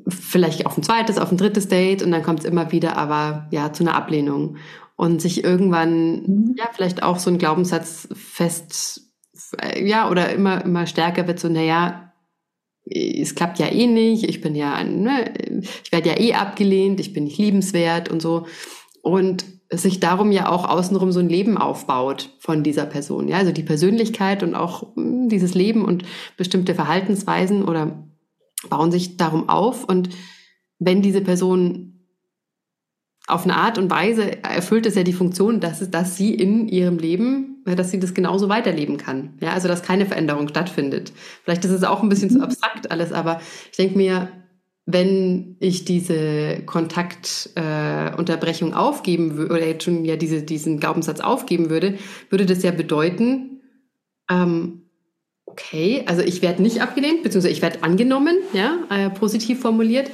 [SPEAKER 1] vielleicht auf ein zweites, auf ein drittes Date und dann kommt es immer wieder aber ja zu einer Ablehnung und sich irgendwann mhm. ja vielleicht auch so ein Glaubenssatz fest ja oder immer immer stärker wird so naja es klappt ja eh nicht ich bin ja ne, ich werde ja eh abgelehnt ich bin nicht liebenswert und so und sich darum ja auch außenrum so ein Leben aufbaut von dieser Person ja also die Persönlichkeit und auch hm, dieses Leben und bestimmte Verhaltensweisen oder bauen sich darum auf und wenn diese Person auf eine Art und Weise erfüllt es ja die Funktion, dass, es, dass sie in ihrem Leben, dass sie das genauso weiterleben kann. Ja, also dass keine Veränderung stattfindet. Vielleicht ist es auch ein bisschen zu abstrakt alles, aber ich denke mir, wenn ich diese Kontaktunterbrechung äh, aufgeben würde, oder jetzt schon ja diese, diesen Glaubenssatz aufgeben würde, würde das ja bedeuten, ähm, okay, also ich werde nicht abgelehnt, beziehungsweise ich werde angenommen, ja, äh, positiv formuliert.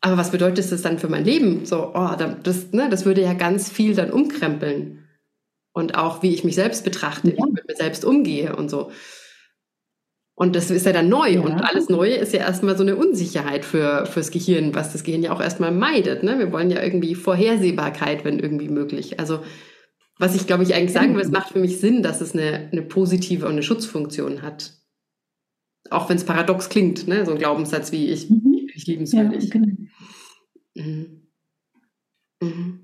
[SPEAKER 1] Aber was bedeutet das dann für mein Leben? So, oh, das, ne, das würde ja ganz viel dann umkrempeln. Und auch, wie ich mich selbst betrachte, ja. wie ich mit mir selbst umgehe und so. Und das ist ja dann neu. Ja. Und alles Neue ist ja erstmal so eine Unsicherheit für, fürs Gehirn, was das Gehirn ja auch erstmal meidet. Ne? Wir wollen ja irgendwie Vorhersehbarkeit, wenn irgendwie möglich. Also, was ich glaube ich eigentlich sagen will, es macht für mich Sinn, dass es eine, eine positive und eine Schutzfunktion hat. Auch wenn es paradox klingt, ne? so ein Glaubenssatz wie ich, mhm. ich liebenswürdig. Ja, genau.
[SPEAKER 2] Mhm. Mhm.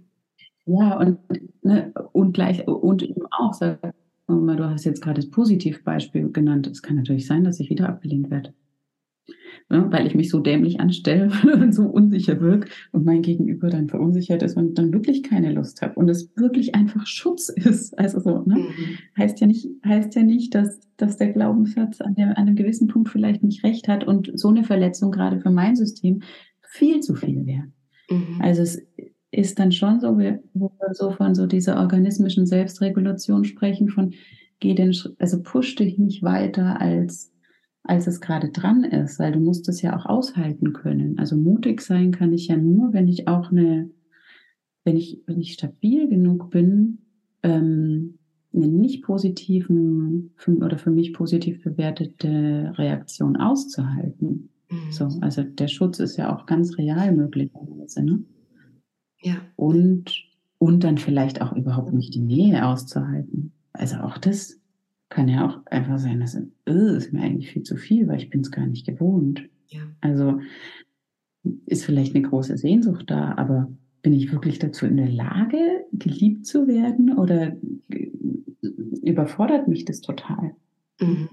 [SPEAKER 2] ja und, ne, und gleich und eben auch, du hast jetzt gerade das Positivbeispiel genannt. Es kann natürlich sein, dass ich wieder abgelehnt werde. Ja, weil ich mich so dämlich anstelle und so unsicher wirke und mein Gegenüber dann verunsichert ist und dann wirklich keine Lust habe und es wirklich einfach Schutz ist. Also so, ne? Mhm. Heißt ja nicht, heißt ja nicht, dass, dass der Glaubenssatz an, der, an einem gewissen Punkt vielleicht nicht recht hat und so eine Verletzung gerade für mein System viel zu viel wäre. Mhm. Also es ist dann schon so, wo wir so von so dieser organismischen Selbstregulation sprechen, von geh den, also push dich nicht weiter als, als es gerade dran ist, weil du musst es ja auch aushalten können. Also mutig sein kann ich ja nur, wenn ich auch eine, wenn ich, wenn ich stabil genug bin, ähm, eine nicht positiven oder für mich positiv bewertete Reaktion auszuhalten. Mhm. So, also der Schutz ist ja auch ganz real möglicherweise, ne? Ja. Und, und dann vielleicht auch überhaupt nicht die Nähe auszuhalten. Also auch das kann ja auch einfach sein, dass äh, ist mir eigentlich viel zu viel, weil ich bin es gar nicht gewohnt. Ja. Also ist vielleicht eine große Sehnsucht da, aber bin ich wirklich dazu in der Lage, geliebt zu werden oder überfordert mich das total?
[SPEAKER 1] Mhm.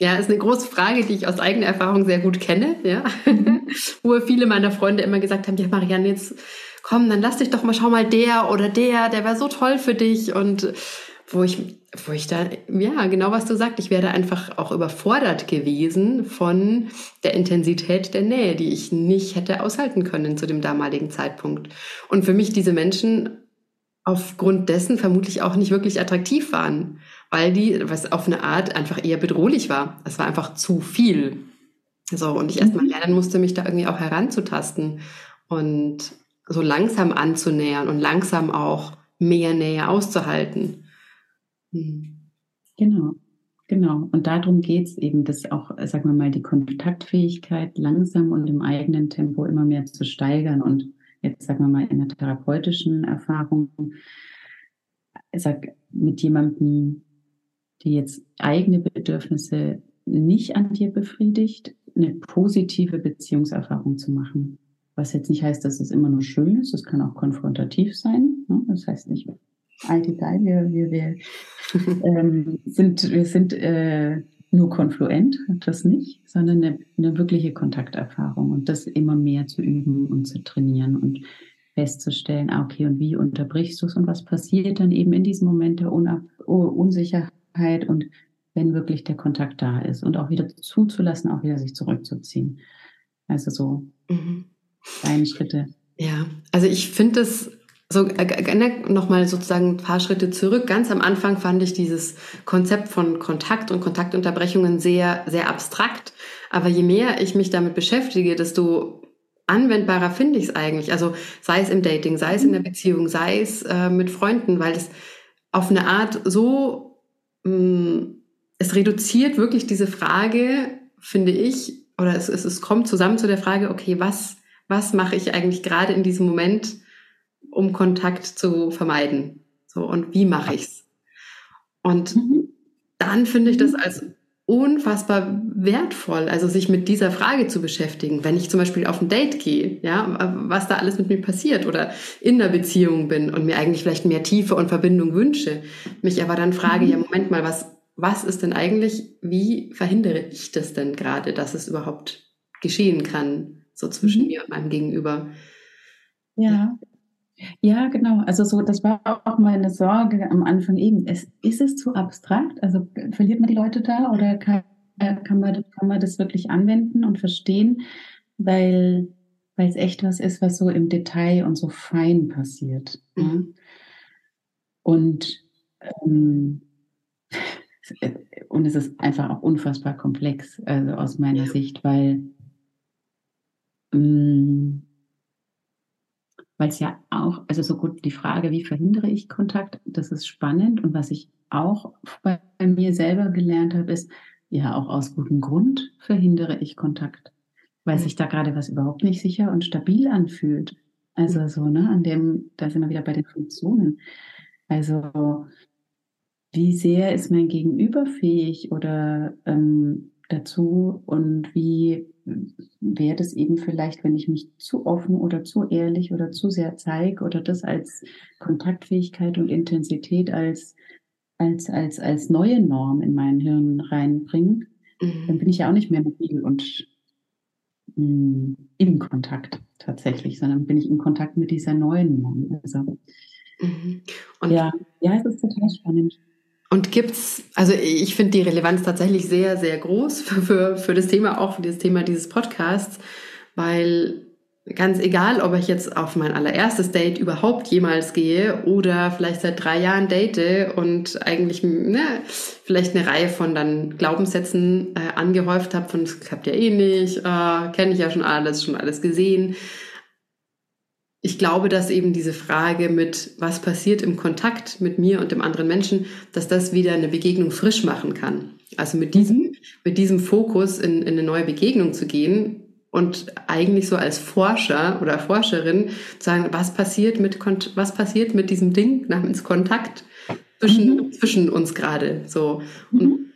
[SPEAKER 1] Ja, ist eine große Frage, die ich aus eigener Erfahrung sehr gut kenne, ja. Mhm. Wo viele meiner Freunde immer gesagt haben, ja, Marianne, jetzt komm, dann lass dich doch mal, schau mal der oder der, der wäre so toll für dich und wo ich, wo ich da, ja, genau was du sagst, ich wäre einfach auch überfordert gewesen von der Intensität der Nähe, die ich nicht hätte aushalten können zu dem damaligen Zeitpunkt. Und für mich diese Menschen aufgrund dessen vermutlich auch nicht wirklich attraktiv waren, weil die, was auf eine Art einfach eher bedrohlich war. Es war einfach zu viel. So, und ich erstmal mhm. lernen musste, mich da irgendwie auch heranzutasten. Und so langsam anzunähern und langsam auch mehr Nähe auszuhalten.
[SPEAKER 2] Genau, genau. Und darum geht es eben, das auch, sagen wir mal, die Kontaktfähigkeit langsam und im eigenen Tempo immer mehr zu steigern. Und jetzt, sagen wir mal, in der therapeutischen Erfahrung, sag, mit jemandem, die jetzt eigene Bedürfnisse nicht an dir befriedigt, eine positive Beziehungserfahrung zu machen. Was jetzt nicht heißt, dass es immer nur schön ist, es kann auch konfrontativ sein. Ne? Das heißt nicht, alte Geil, wir, wir, wir ähm, sind, wir sind äh, nur konfluent, das nicht, sondern eine, eine wirkliche Kontakterfahrung und das immer mehr zu üben und zu trainieren und festzustellen, ah, okay, und wie unterbrichst du es und was passiert dann eben in diesem Moment der Unab Unsicherheit und wenn wirklich der Kontakt da ist und auch wieder zuzulassen, auch wieder sich zurückzuziehen. Also so mhm kleinen Schritte.
[SPEAKER 1] Ja, also ich finde es so äh, nochmal sozusagen ein paar Schritte zurück. Ganz am Anfang fand ich dieses Konzept von Kontakt und Kontaktunterbrechungen sehr, sehr abstrakt. Aber je mehr ich mich damit beschäftige, desto anwendbarer finde ich es eigentlich. Also sei es im Dating, sei es in der mhm. Beziehung, sei es äh, mit Freunden, weil es auf eine Art so, mh, mm, es reduziert wirklich diese Frage, finde ich, oder es, es, es kommt zusammen zu der Frage, okay, was was mache ich eigentlich gerade in diesem Moment, um Kontakt zu vermeiden? So, und wie mache ich's? Und mhm. dann finde ich das als unfassbar wertvoll, also sich mit dieser Frage zu beschäftigen. Wenn ich zum Beispiel auf ein Date gehe, ja, was da alles mit mir passiert oder in der Beziehung bin und mir eigentlich vielleicht mehr Tiefe und Verbindung wünsche, mich aber dann frage, mhm. ja, Moment mal, was, was ist denn eigentlich, wie verhindere ich das denn gerade, dass es überhaupt geschehen kann? so zwischen mhm. mir und meinem Gegenüber.
[SPEAKER 2] Ja. Ja, genau. Also so, das war auch meine Sorge am Anfang eben. Es, ist es zu abstrakt? Also verliert man die Leute da oder kann, kann, man, kann man das wirklich anwenden und verstehen? Weil, weil es echt was ist, was so im Detail und so fein passiert. Mhm. Und, ähm, und es ist einfach auch unfassbar komplex, also aus meiner ja. Sicht, weil Mm. Weil es ja auch, also so gut die Frage, wie verhindere ich Kontakt, das ist spannend. Und was ich auch bei mir selber gelernt habe, ist, ja auch aus gutem Grund verhindere ich Kontakt, weil sich da gerade was überhaupt nicht sicher und stabil anfühlt. Also so, ne, an dem, da sind wir wieder bei den Funktionen. Also wie sehr ist mein Gegenüber fähig oder ähm, dazu und wie wäre das eben vielleicht, wenn ich mich zu offen oder zu ehrlich oder zu sehr zeige oder das als Kontaktfähigkeit und Intensität als, als, als, als neue Norm in mein Hirn reinbringe, mhm. dann bin ich ja auch nicht mehr mobil und mh, mm, im Kontakt tatsächlich, sondern bin ich in Kontakt mit dieser neuen Norm. Also, mhm. ja, ja, es ist total spannend.
[SPEAKER 1] Und gibt's, also ich finde die Relevanz tatsächlich sehr, sehr groß für, für, für das Thema, auch für das Thema dieses Podcasts, weil ganz egal, ob ich jetzt auf mein allererstes Date überhaupt jemals gehe oder vielleicht seit drei Jahren date und eigentlich ne, vielleicht eine Reihe von dann Glaubenssätzen äh, angehäuft habe, von das klappt ja eh nicht, äh, kenne ich ja schon alles, schon alles gesehen ich glaube, dass eben diese Frage mit, was passiert im Kontakt mit mir und dem anderen Menschen, dass das wieder eine Begegnung frisch machen kann. Also mit diesem, mhm. mit diesem Fokus in, in eine neue Begegnung zu gehen und eigentlich so als Forscher oder Forscherin zu sagen, was passiert mit, was passiert mit diesem Ding namens Kontakt zwischen, mhm. zwischen uns gerade, so. Und mhm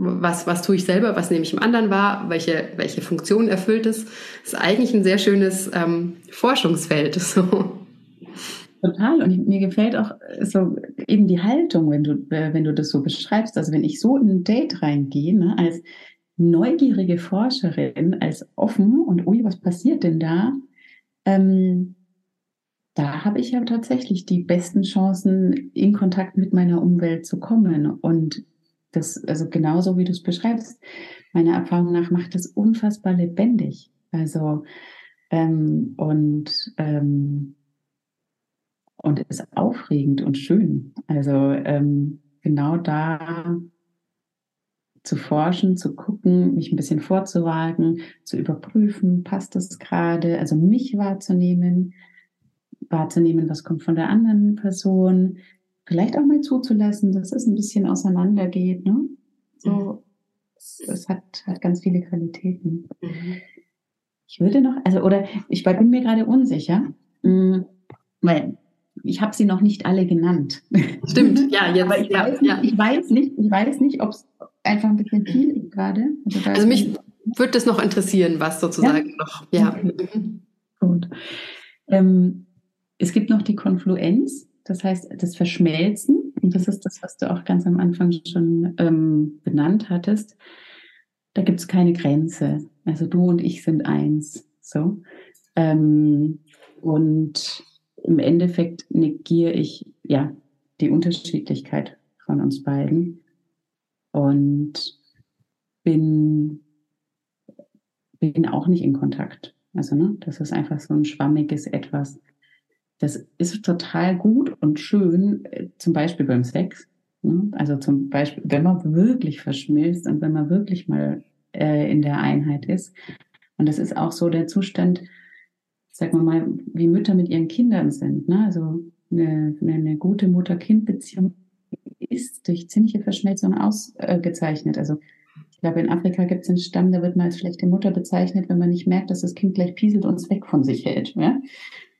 [SPEAKER 1] was, was tue ich selber, was nehme ich im anderen wahr, welche, welche Funktion erfüllt es, ist eigentlich ein sehr schönes ähm, Forschungsfeld. So.
[SPEAKER 2] Total. Und mir gefällt auch so eben die Haltung, wenn du, äh, wenn du das so beschreibst. Also wenn ich so in ein Date reingehe, ne, als neugierige Forscherin, als offen und ui, was passiert denn da? Ähm, da habe ich ja tatsächlich die besten Chancen, in Kontakt mit meiner Umwelt zu kommen. Und das, also genauso wie du es beschreibst, meiner Erfahrung nach macht das unfassbar lebendig. Also ähm, und ähm, und ist aufregend und schön. Also ähm, genau da zu forschen, zu gucken, mich ein bisschen vorzuwagen, zu überprüfen, passt das gerade, also mich wahrzunehmen, wahrzunehmen, was kommt von der anderen Person, vielleicht auch mal zuzulassen, dass es ein bisschen auseinandergeht. Ne? So, mhm. es, es hat, hat ganz viele Qualitäten. Mhm. Ich würde noch, also, oder ich bin mir gerade unsicher, mh, weil ich habe sie noch nicht alle genannt.
[SPEAKER 1] Stimmt, ja, jetzt.
[SPEAKER 2] Aber ich, ja, weiß, ja. ich weiß nicht, ich weiß nicht, ob es einfach ein bisschen viel ist gerade.
[SPEAKER 1] Also, also mich würde das noch interessieren, was sozusagen ja? noch. Ja. Okay. Mhm.
[SPEAKER 2] Gut. Ähm, es gibt noch die Konfluenz das heißt das Verschmelzen. Und das ist das, was du auch ganz am Anfang schon ähm, benannt hattest. Da gibt es keine Grenze. Also du und ich sind eins. So. Ähm, und im Endeffekt negiere ich ja die Unterschiedlichkeit von uns beiden und bin, bin auch nicht in Kontakt. Also, ne, das ist einfach so ein schwammiges Etwas. Das ist total gut und schön, äh, zum Beispiel beim Sex. Ne? Also zum Beispiel, wenn man wirklich verschmilzt und wenn man wirklich mal äh, in der Einheit ist. Und das ist auch so der Zustand, sagen wir mal, wie Mütter mit ihren Kindern sind. Ne? Also eine, eine gute Mutter-Kind-Beziehung ist durch ziemliche Verschmelzung ausgezeichnet. Also ich glaube, in Afrika gibt es einen Stamm, da wird man als schlechte Mutter bezeichnet, wenn man nicht merkt, dass das Kind gleich pieselt und es weg von sich hält. Ja?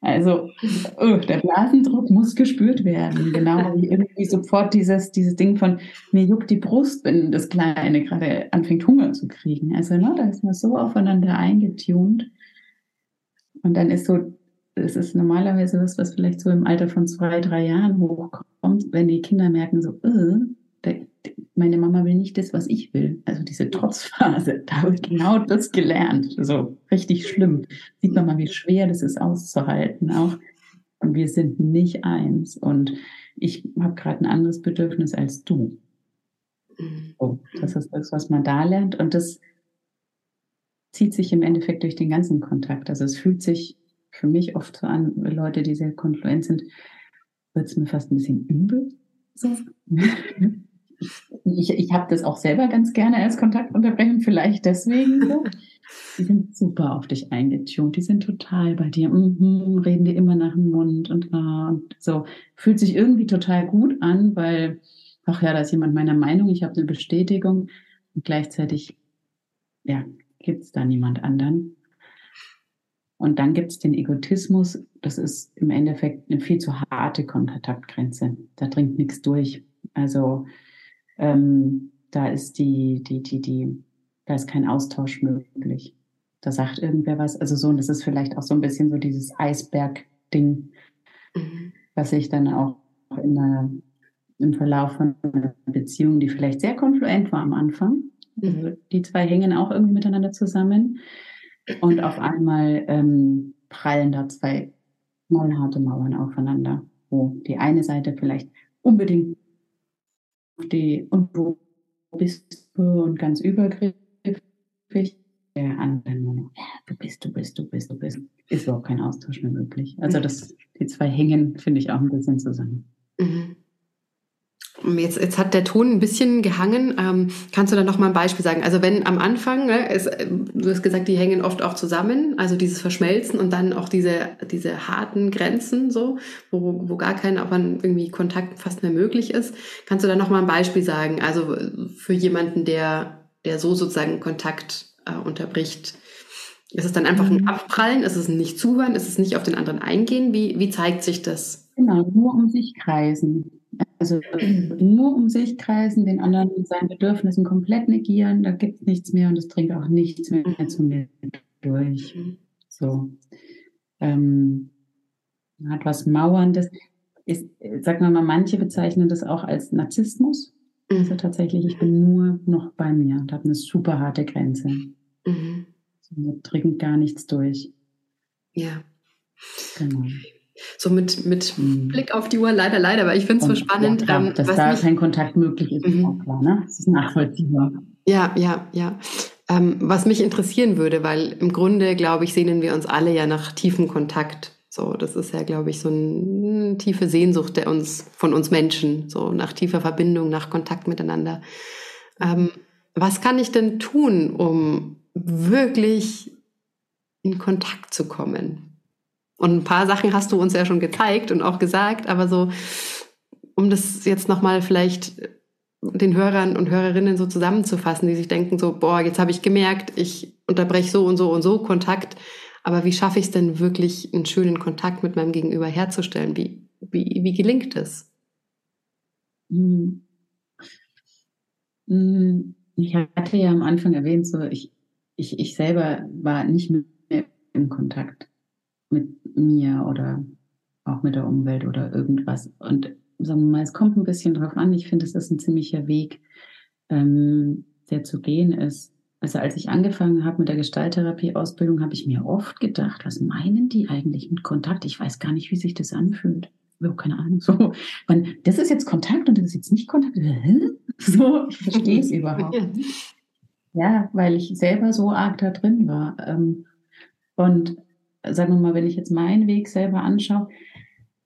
[SPEAKER 2] Also oh, der Blasendruck muss gespürt werden. Genau wie irgendwie sofort dieses, dieses Ding von mir juckt die Brust, wenn das Kleine gerade anfängt Hunger zu kriegen. Also ne, da ist man so aufeinander eingetunt. Und dann ist so, es ist normalerweise was, was vielleicht so im Alter von zwei, drei Jahren hochkommt, wenn die Kinder merken so, äh, der, meine Mama will nicht das, was ich will. Also diese Trotzphase, da wird genau das gelernt. So richtig schlimm. Sieht man mal, wie schwer das ist auszuhalten auch. Und wir sind nicht eins. Und ich habe gerade ein anderes Bedürfnis als du. So, das ist das, was man da lernt. Und das zieht sich im Endeffekt durch den ganzen Kontakt. Also es fühlt sich für mich oft so an, Leute, die sehr konfluent sind, wird es mir fast ein bisschen übel. So ich, ich habe das auch selber ganz gerne als Kontaktunterbrechung, vielleicht deswegen so. Die sind super auf dich eingetunt, die sind total bei dir, mhm, reden dir immer nach dem Mund und, ah, und so. Fühlt sich irgendwie total gut an, weil, ach ja, da ist jemand meiner Meinung, ich habe eine Bestätigung. Und gleichzeitig, ja, gibt es da niemand anderen. Und dann gibt es den Egotismus, das ist im Endeffekt eine viel zu harte Kontaktgrenze. Da dringt nichts durch. Also ähm, da ist die, die, die, die, da ist kein Austausch möglich. Da sagt irgendwer was. Also so, und das ist vielleicht auch so ein bisschen so dieses Eisberg-Ding, mhm. was ich dann auch in der, im Verlauf von einer Beziehung, die vielleicht sehr konfluent war am Anfang. Mhm. Also die zwei hängen auch irgendwie miteinander zusammen. Und auf einmal ähm, prallen da zwei knallharte Mauern aufeinander, wo die eine Seite vielleicht unbedingt die und wo bist du und ganz übergriffig, der andere nur, ja, du bist, du bist, du bist, du bist, ist überhaupt kein Austausch mehr möglich. Also mhm. das, die zwei hängen, finde ich, auch ein bisschen zusammen. Mhm.
[SPEAKER 1] Jetzt, jetzt hat der Ton ein bisschen gehangen. Ähm, kannst du da noch mal ein Beispiel sagen? Also wenn am Anfang, ne, ist, du hast gesagt, die hängen oft auch zusammen, also dieses Verschmelzen und dann auch diese, diese harten Grenzen, so, wo, wo gar kein auch irgendwie Kontakt fast mehr möglich ist. Kannst du da noch mal ein Beispiel sagen? Also für jemanden, der, der so sozusagen Kontakt äh, unterbricht. Ist es dann einfach ein mhm. Abprallen? Ist es ein Nicht-Zuhören? Ist es nicht auf den anderen eingehen? Wie, wie zeigt sich das?
[SPEAKER 2] Genau, nur um sich kreisen. Also nur um sich kreisen, den anderen mit seinen Bedürfnissen komplett negieren, da gibt es nichts mehr und es dringt auch nichts mehr mhm. zu mir durch. Mhm. So. Ähm, hat was Mauerndes. Ist, sagen wir mal, manche bezeichnen das auch als Narzissmus. Also tatsächlich, ich bin nur noch bei mir und habe eine super harte Grenze. Mhm. So, dringt gar nichts durch.
[SPEAKER 1] Ja. Genau. So mit, mit mhm. Blick auf die Uhr, leider, leider, weil ich finde es so spannend.
[SPEAKER 2] Ja, ähm, dass da mich, kein Kontakt möglich ist, mhm. ist auch klar, ne? Das ist nachvollziehbar.
[SPEAKER 1] Ja, ja, ja. Ähm, was mich interessieren würde, weil im Grunde, glaube ich, sehnen wir uns alle ja nach tiefem Kontakt. So, das ist ja, glaube ich, so eine tiefe Sehnsucht der uns, von uns Menschen, so nach tiefer Verbindung, nach Kontakt miteinander. Ähm, was kann ich denn tun, um wirklich in Kontakt zu kommen? Und ein paar Sachen hast du uns ja schon gezeigt und auch gesagt, aber so, um das jetzt nochmal vielleicht den Hörern und Hörerinnen so zusammenzufassen, die sich denken so, boah, jetzt habe ich gemerkt, ich unterbreche so und so und so Kontakt, aber wie schaffe ich es denn wirklich, einen schönen Kontakt mit meinem Gegenüber herzustellen? Wie, wie, wie gelingt es? Hm.
[SPEAKER 2] Hm. Ich hatte ja am Anfang erwähnt, so ich, ich, ich selber war nicht mehr im Kontakt mit mir oder auch mit der Umwelt oder irgendwas. Und sagen wir mal, es kommt ein bisschen drauf an. Ich finde, es ist ein ziemlicher Weg, ähm, der zu gehen ist. Also als ich angefangen habe mit der Gestalttherapie-Ausbildung, habe ich mir oft gedacht, was meinen die eigentlich mit Kontakt? Ich weiß gar nicht, wie sich das anfühlt. Oh, keine Ahnung. So, man, das ist jetzt Kontakt und das ist jetzt nicht Kontakt. So, ich verstehe es überhaupt. Ja, weil ich selber so arg da drin war. Ähm, und sagen wir mal, wenn ich jetzt meinen Weg selber anschaue,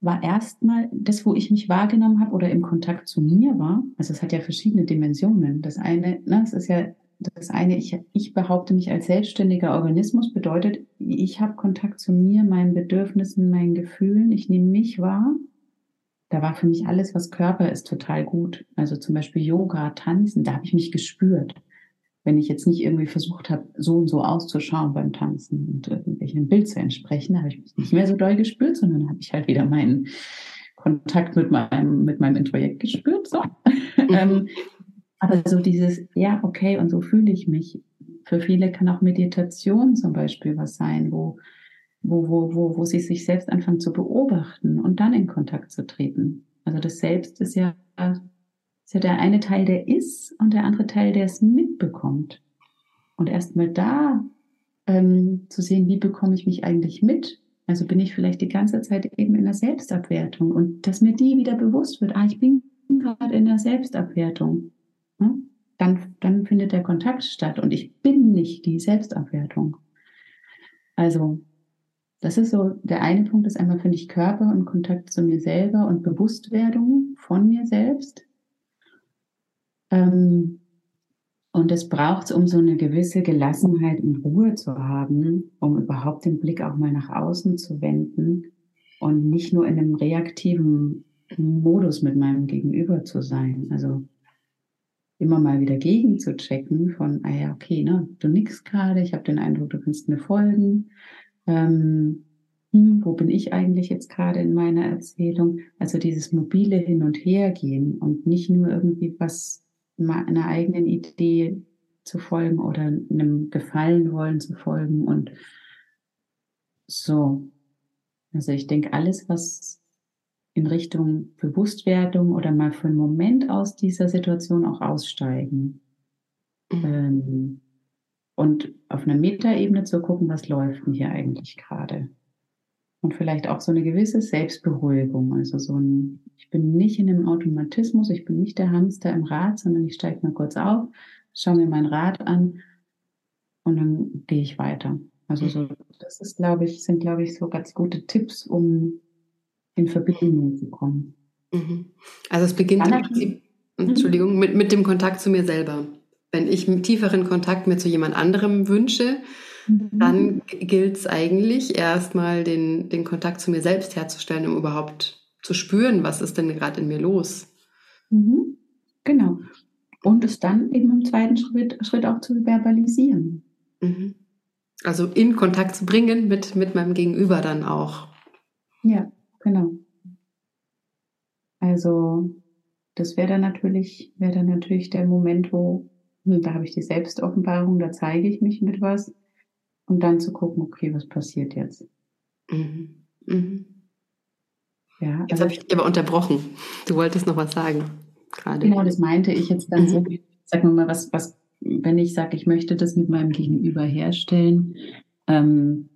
[SPEAKER 2] war erstmal das, wo ich mich wahrgenommen habe oder im Kontakt zu mir war. Also es hat ja verschiedene Dimensionen. Das eine, ne, es ist ja das eine, ich, ich behaupte mich als selbstständiger Organismus, bedeutet, ich habe Kontakt zu mir, meinen Bedürfnissen, meinen Gefühlen, ich nehme mich wahr. Da war für mich alles, was Körper ist, total gut. Also zum Beispiel Yoga, Tanzen, da habe ich mich gespürt wenn ich jetzt nicht irgendwie versucht habe, so und so auszuschauen beim Tanzen und irgendwelchen Bild zu entsprechen, habe ich mich nicht mehr so doll gespürt, sondern habe ich halt wieder meinen Kontakt mit meinem, mit meinem Introjekt gespürt. So. Mhm. Ähm, aber so dieses, ja, okay, und so fühle ich mich. Für viele kann auch Meditation zum Beispiel was sein, wo, wo, wo, wo, wo sie sich selbst anfangen zu beobachten und dann in Kontakt zu treten. Also das Selbst ist ja ist ja der eine Teil, der ist und der andere Teil, der es mitbekommt. Und erstmal da ähm, zu sehen, wie bekomme ich mich eigentlich mit? Also bin ich vielleicht die ganze Zeit eben in der Selbstabwertung und dass mir die wieder bewusst wird, ah, ich bin gerade in der Selbstabwertung. Ja? Dann, dann findet der Kontakt statt und ich bin nicht die Selbstabwertung. Also das ist so, der eine Punkt ist einmal, finde ich, Körper und Kontakt zu mir selber und Bewusstwerdung von mir selbst. Ähm, und es braucht es, um so eine gewisse Gelassenheit und Ruhe zu haben, um überhaupt den Blick auch mal nach außen zu wenden und nicht nur in einem reaktiven Modus mit meinem Gegenüber zu sein. Also immer mal wieder gegen zu checken von, ah ja, okay, ne, du nix gerade, ich habe den Eindruck, du kannst mir folgen. Ähm, hm, wo bin ich eigentlich jetzt gerade in meiner Erzählung? Also dieses mobile Hin- und Hergehen und nicht nur irgendwie was einer eigenen Idee zu folgen oder einem Gefallen wollen zu folgen und so. Also ich denke, alles, was in Richtung Bewusstwerdung oder mal für einen Moment aus dieser Situation auch aussteigen. Mhm. Ähm, und auf einer Metaebene zu gucken, was läuft denn hier eigentlich gerade. Und vielleicht auch so eine gewisse Selbstberuhigung. Also so ein, ich bin nicht in einem Automatismus, ich bin nicht der Hamster im Rad, sondern ich steige mal kurz auf, schaue mir mein Rad an und dann gehe ich weiter. Also so, das ist, glaube ich, sind, glaube ich, so ganz gute Tipps, um in Verbindung zu kommen.
[SPEAKER 1] Mhm. Also es beginnt im Prinzip, mhm. Entschuldigung, mit, mit dem Kontakt zu mir selber. Wenn ich einen tieferen Kontakt mir zu jemand anderem wünsche, mhm. dann gilt es eigentlich erstmal den, den Kontakt zu mir selbst herzustellen, um überhaupt zu spüren, was ist denn gerade in mir los.
[SPEAKER 2] Mhm. Genau. Und es dann eben im zweiten Schritt, Schritt auch zu verbalisieren.
[SPEAKER 1] Mhm. Also in Kontakt zu bringen mit, mit meinem Gegenüber dann auch.
[SPEAKER 2] Ja. Genau. Also das wäre dann natürlich, wäre dann natürlich der Moment, wo, hm, da habe ich die Selbstoffenbarung, da zeige ich mich mit was und dann zu gucken, okay, was passiert jetzt? Mhm. Mhm.
[SPEAKER 1] Ja, jetzt also, habe ich dich aber unterbrochen. Du wolltest noch was sagen
[SPEAKER 2] gerade. Genau, das meinte ich jetzt dann mhm. so. Sag mal, was, was, wenn ich sage, ich möchte das mit meinem Gegenüber herstellen, ähm,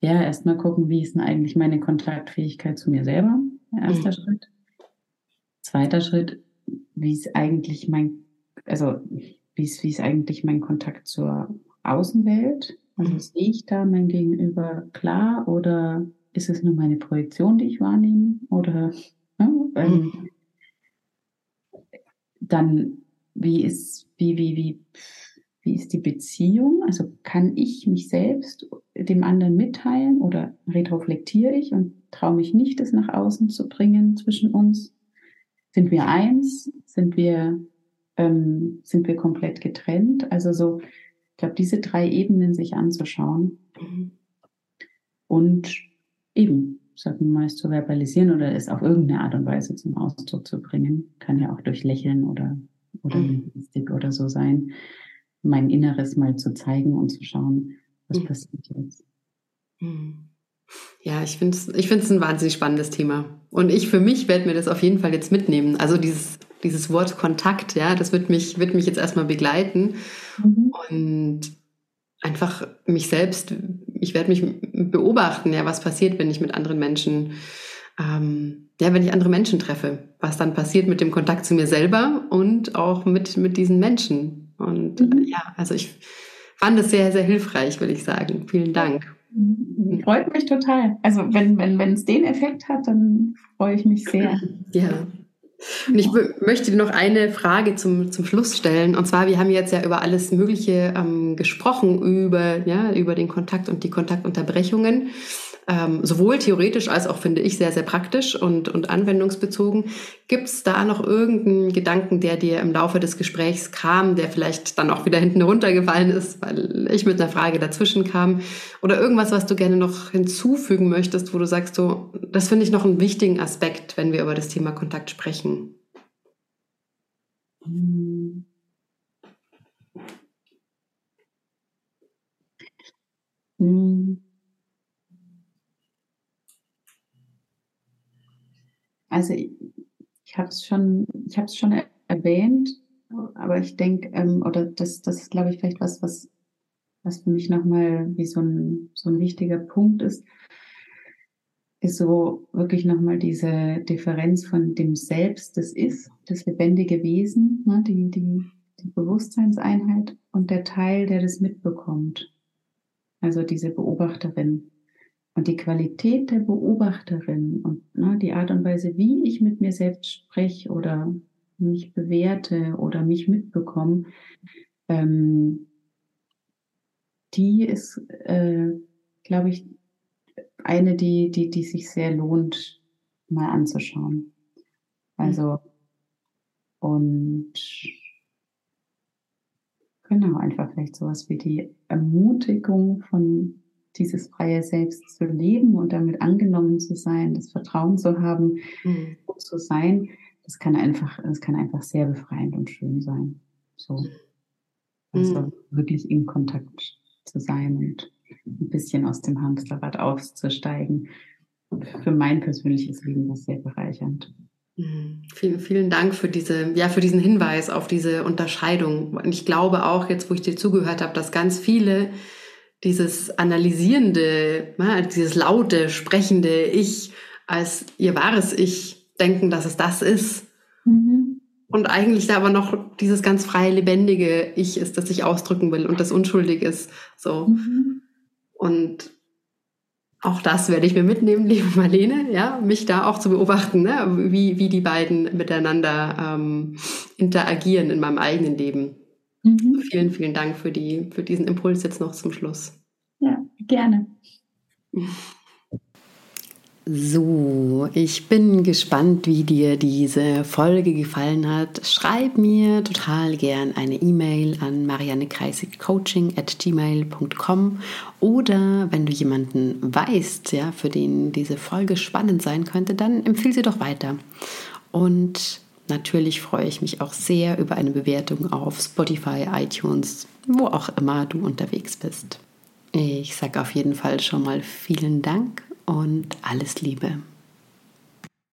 [SPEAKER 2] ja, erstmal gucken, wie ist denn eigentlich meine Kontaktfähigkeit zu mir selber? Erster mhm. Schritt. Zweiter Schritt, wie ist eigentlich mein, also wie ist, wie ist eigentlich mein Kontakt zur Außenwelt? Also sehe ich da mein Gegenüber klar oder ist es nur meine Projektion, die ich wahrnehme? Oder ne, ähm, dann wie ist, wie, wie, wie, wie ist die Beziehung? Also kann ich mich selbst dem anderen mitteilen oder retroflektiere ich und traue mich nicht, es nach außen zu bringen zwischen uns? Sind wir eins? Sind wir, ähm, sind wir komplett getrennt? Also so, ich glaube, diese drei Ebenen sich anzuschauen mhm. und eben, sagen wir mal, es zu verbalisieren oder es auf irgendeine Art und Weise zum Ausdruck zu bringen. Kann ja auch durch Lächeln oder, oder mhm. oder so sein mein Inneres mal zu zeigen und zu schauen, was mhm. passiert jetzt.
[SPEAKER 1] Mhm. Ja, ich finde es ich find's ein wahnsinnig spannendes Thema. Und ich für mich werde mir das auf jeden Fall jetzt mitnehmen. Also dieses, dieses Wort Kontakt, ja, das wird mich, wird mich jetzt erstmal begleiten. Mhm. Und einfach mich selbst, ich werde mich beobachten, ja, was passiert, wenn ich mit anderen Menschen, ähm, ja, wenn ich andere Menschen treffe, was dann passiert mit dem Kontakt zu mir selber und auch mit, mit diesen Menschen. Und äh, mhm. ja, also ich fand es sehr, sehr hilfreich, will ich sagen. Vielen Dank.
[SPEAKER 2] Mhm. Freut mich total. Also wenn, wenn, wenn es den Effekt hat, dann freue ich mich sehr.
[SPEAKER 1] Ja. Und ich möchte noch eine Frage zum, zum Schluss stellen. Und zwar, wir haben jetzt ja über alles Mögliche ähm, gesprochen, über, ja, über den Kontakt und die Kontaktunterbrechungen ähm, sowohl theoretisch als auch, finde ich, sehr, sehr praktisch und, und anwendungsbezogen. Gibt es da noch irgendeinen Gedanken, der dir im Laufe des Gesprächs kam, der vielleicht dann auch wieder hinten runtergefallen ist, weil ich mit einer Frage dazwischen kam? Oder irgendwas, was du gerne noch hinzufügen möchtest, wo du sagst, so, das finde ich noch einen wichtigen Aspekt, wenn wir über das Thema Kontakt sprechen? Hm.
[SPEAKER 2] Hm. Also ich, ich habe es schon, ich habe es schon erwähnt, aber ich denke, ähm, oder das, das ist, glaube ich, vielleicht was, was, was für mich nochmal wie so ein, so ein wichtiger Punkt ist, ist so wirklich nochmal diese Differenz von dem Selbst, das ist, das lebendige Wesen, ne, die, die, die Bewusstseinseinheit und der Teil, der das mitbekommt. Also diese Beobachterin. Und die Qualität der Beobachterin und ne, die Art und Weise, wie ich mit mir selbst spreche oder mich bewerte oder mich mitbekomme, ähm, die ist, äh, glaube ich, eine, die, die, die sich sehr lohnt, mal anzuschauen. Also, und Genau, einfach vielleicht sowas wie die Ermutigung von dieses freie Selbst zu leben und damit angenommen zu sein, das Vertrauen zu haben, mhm. zu sein, das kann einfach, das kann einfach sehr befreiend und schön sein. So. Mhm. Also mhm. wirklich in Kontakt zu sein und ein bisschen aus dem Hamsterrad auszusteigen. Für mein persönliches Leben das sehr bereichernd.
[SPEAKER 1] Mhm. Vielen, vielen Dank für diese, ja, für diesen Hinweis auf diese Unterscheidung. Und ich glaube auch, jetzt, wo ich dir zugehört habe, dass ganz viele dieses analysierende, ne, dieses laute, sprechende Ich als ihr wahres Ich denken, dass es das ist. Mhm. Und eigentlich da aber noch dieses ganz freie, lebendige Ich ist, das sich ausdrücken will und das unschuldig ist. So. Mhm. Und auch das werde ich mir mitnehmen, liebe Marlene, ja, mich da auch zu beobachten, ne, wie, wie die beiden miteinander ähm, interagieren in meinem eigenen Leben. Mhm. Vielen, vielen Dank für, die, für diesen Impuls jetzt noch zum Schluss.
[SPEAKER 2] Ja, gerne.
[SPEAKER 1] So, ich bin gespannt, wie dir diese Folge gefallen hat. Schreib mir total gern eine E-Mail an mariannekreisigcoaching at gmail.com oder wenn du jemanden weißt, ja, für den diese Folge spannend sein könnte, dann empfehle sie doch weiter. Und natürlich freue ich mich auch sehr über eine Bewertung auf Spotify, iTunes, wo auch immer du unterwegs bist. Ich sage auf jeden Fall schon mal vielen Dank und alles Liebe.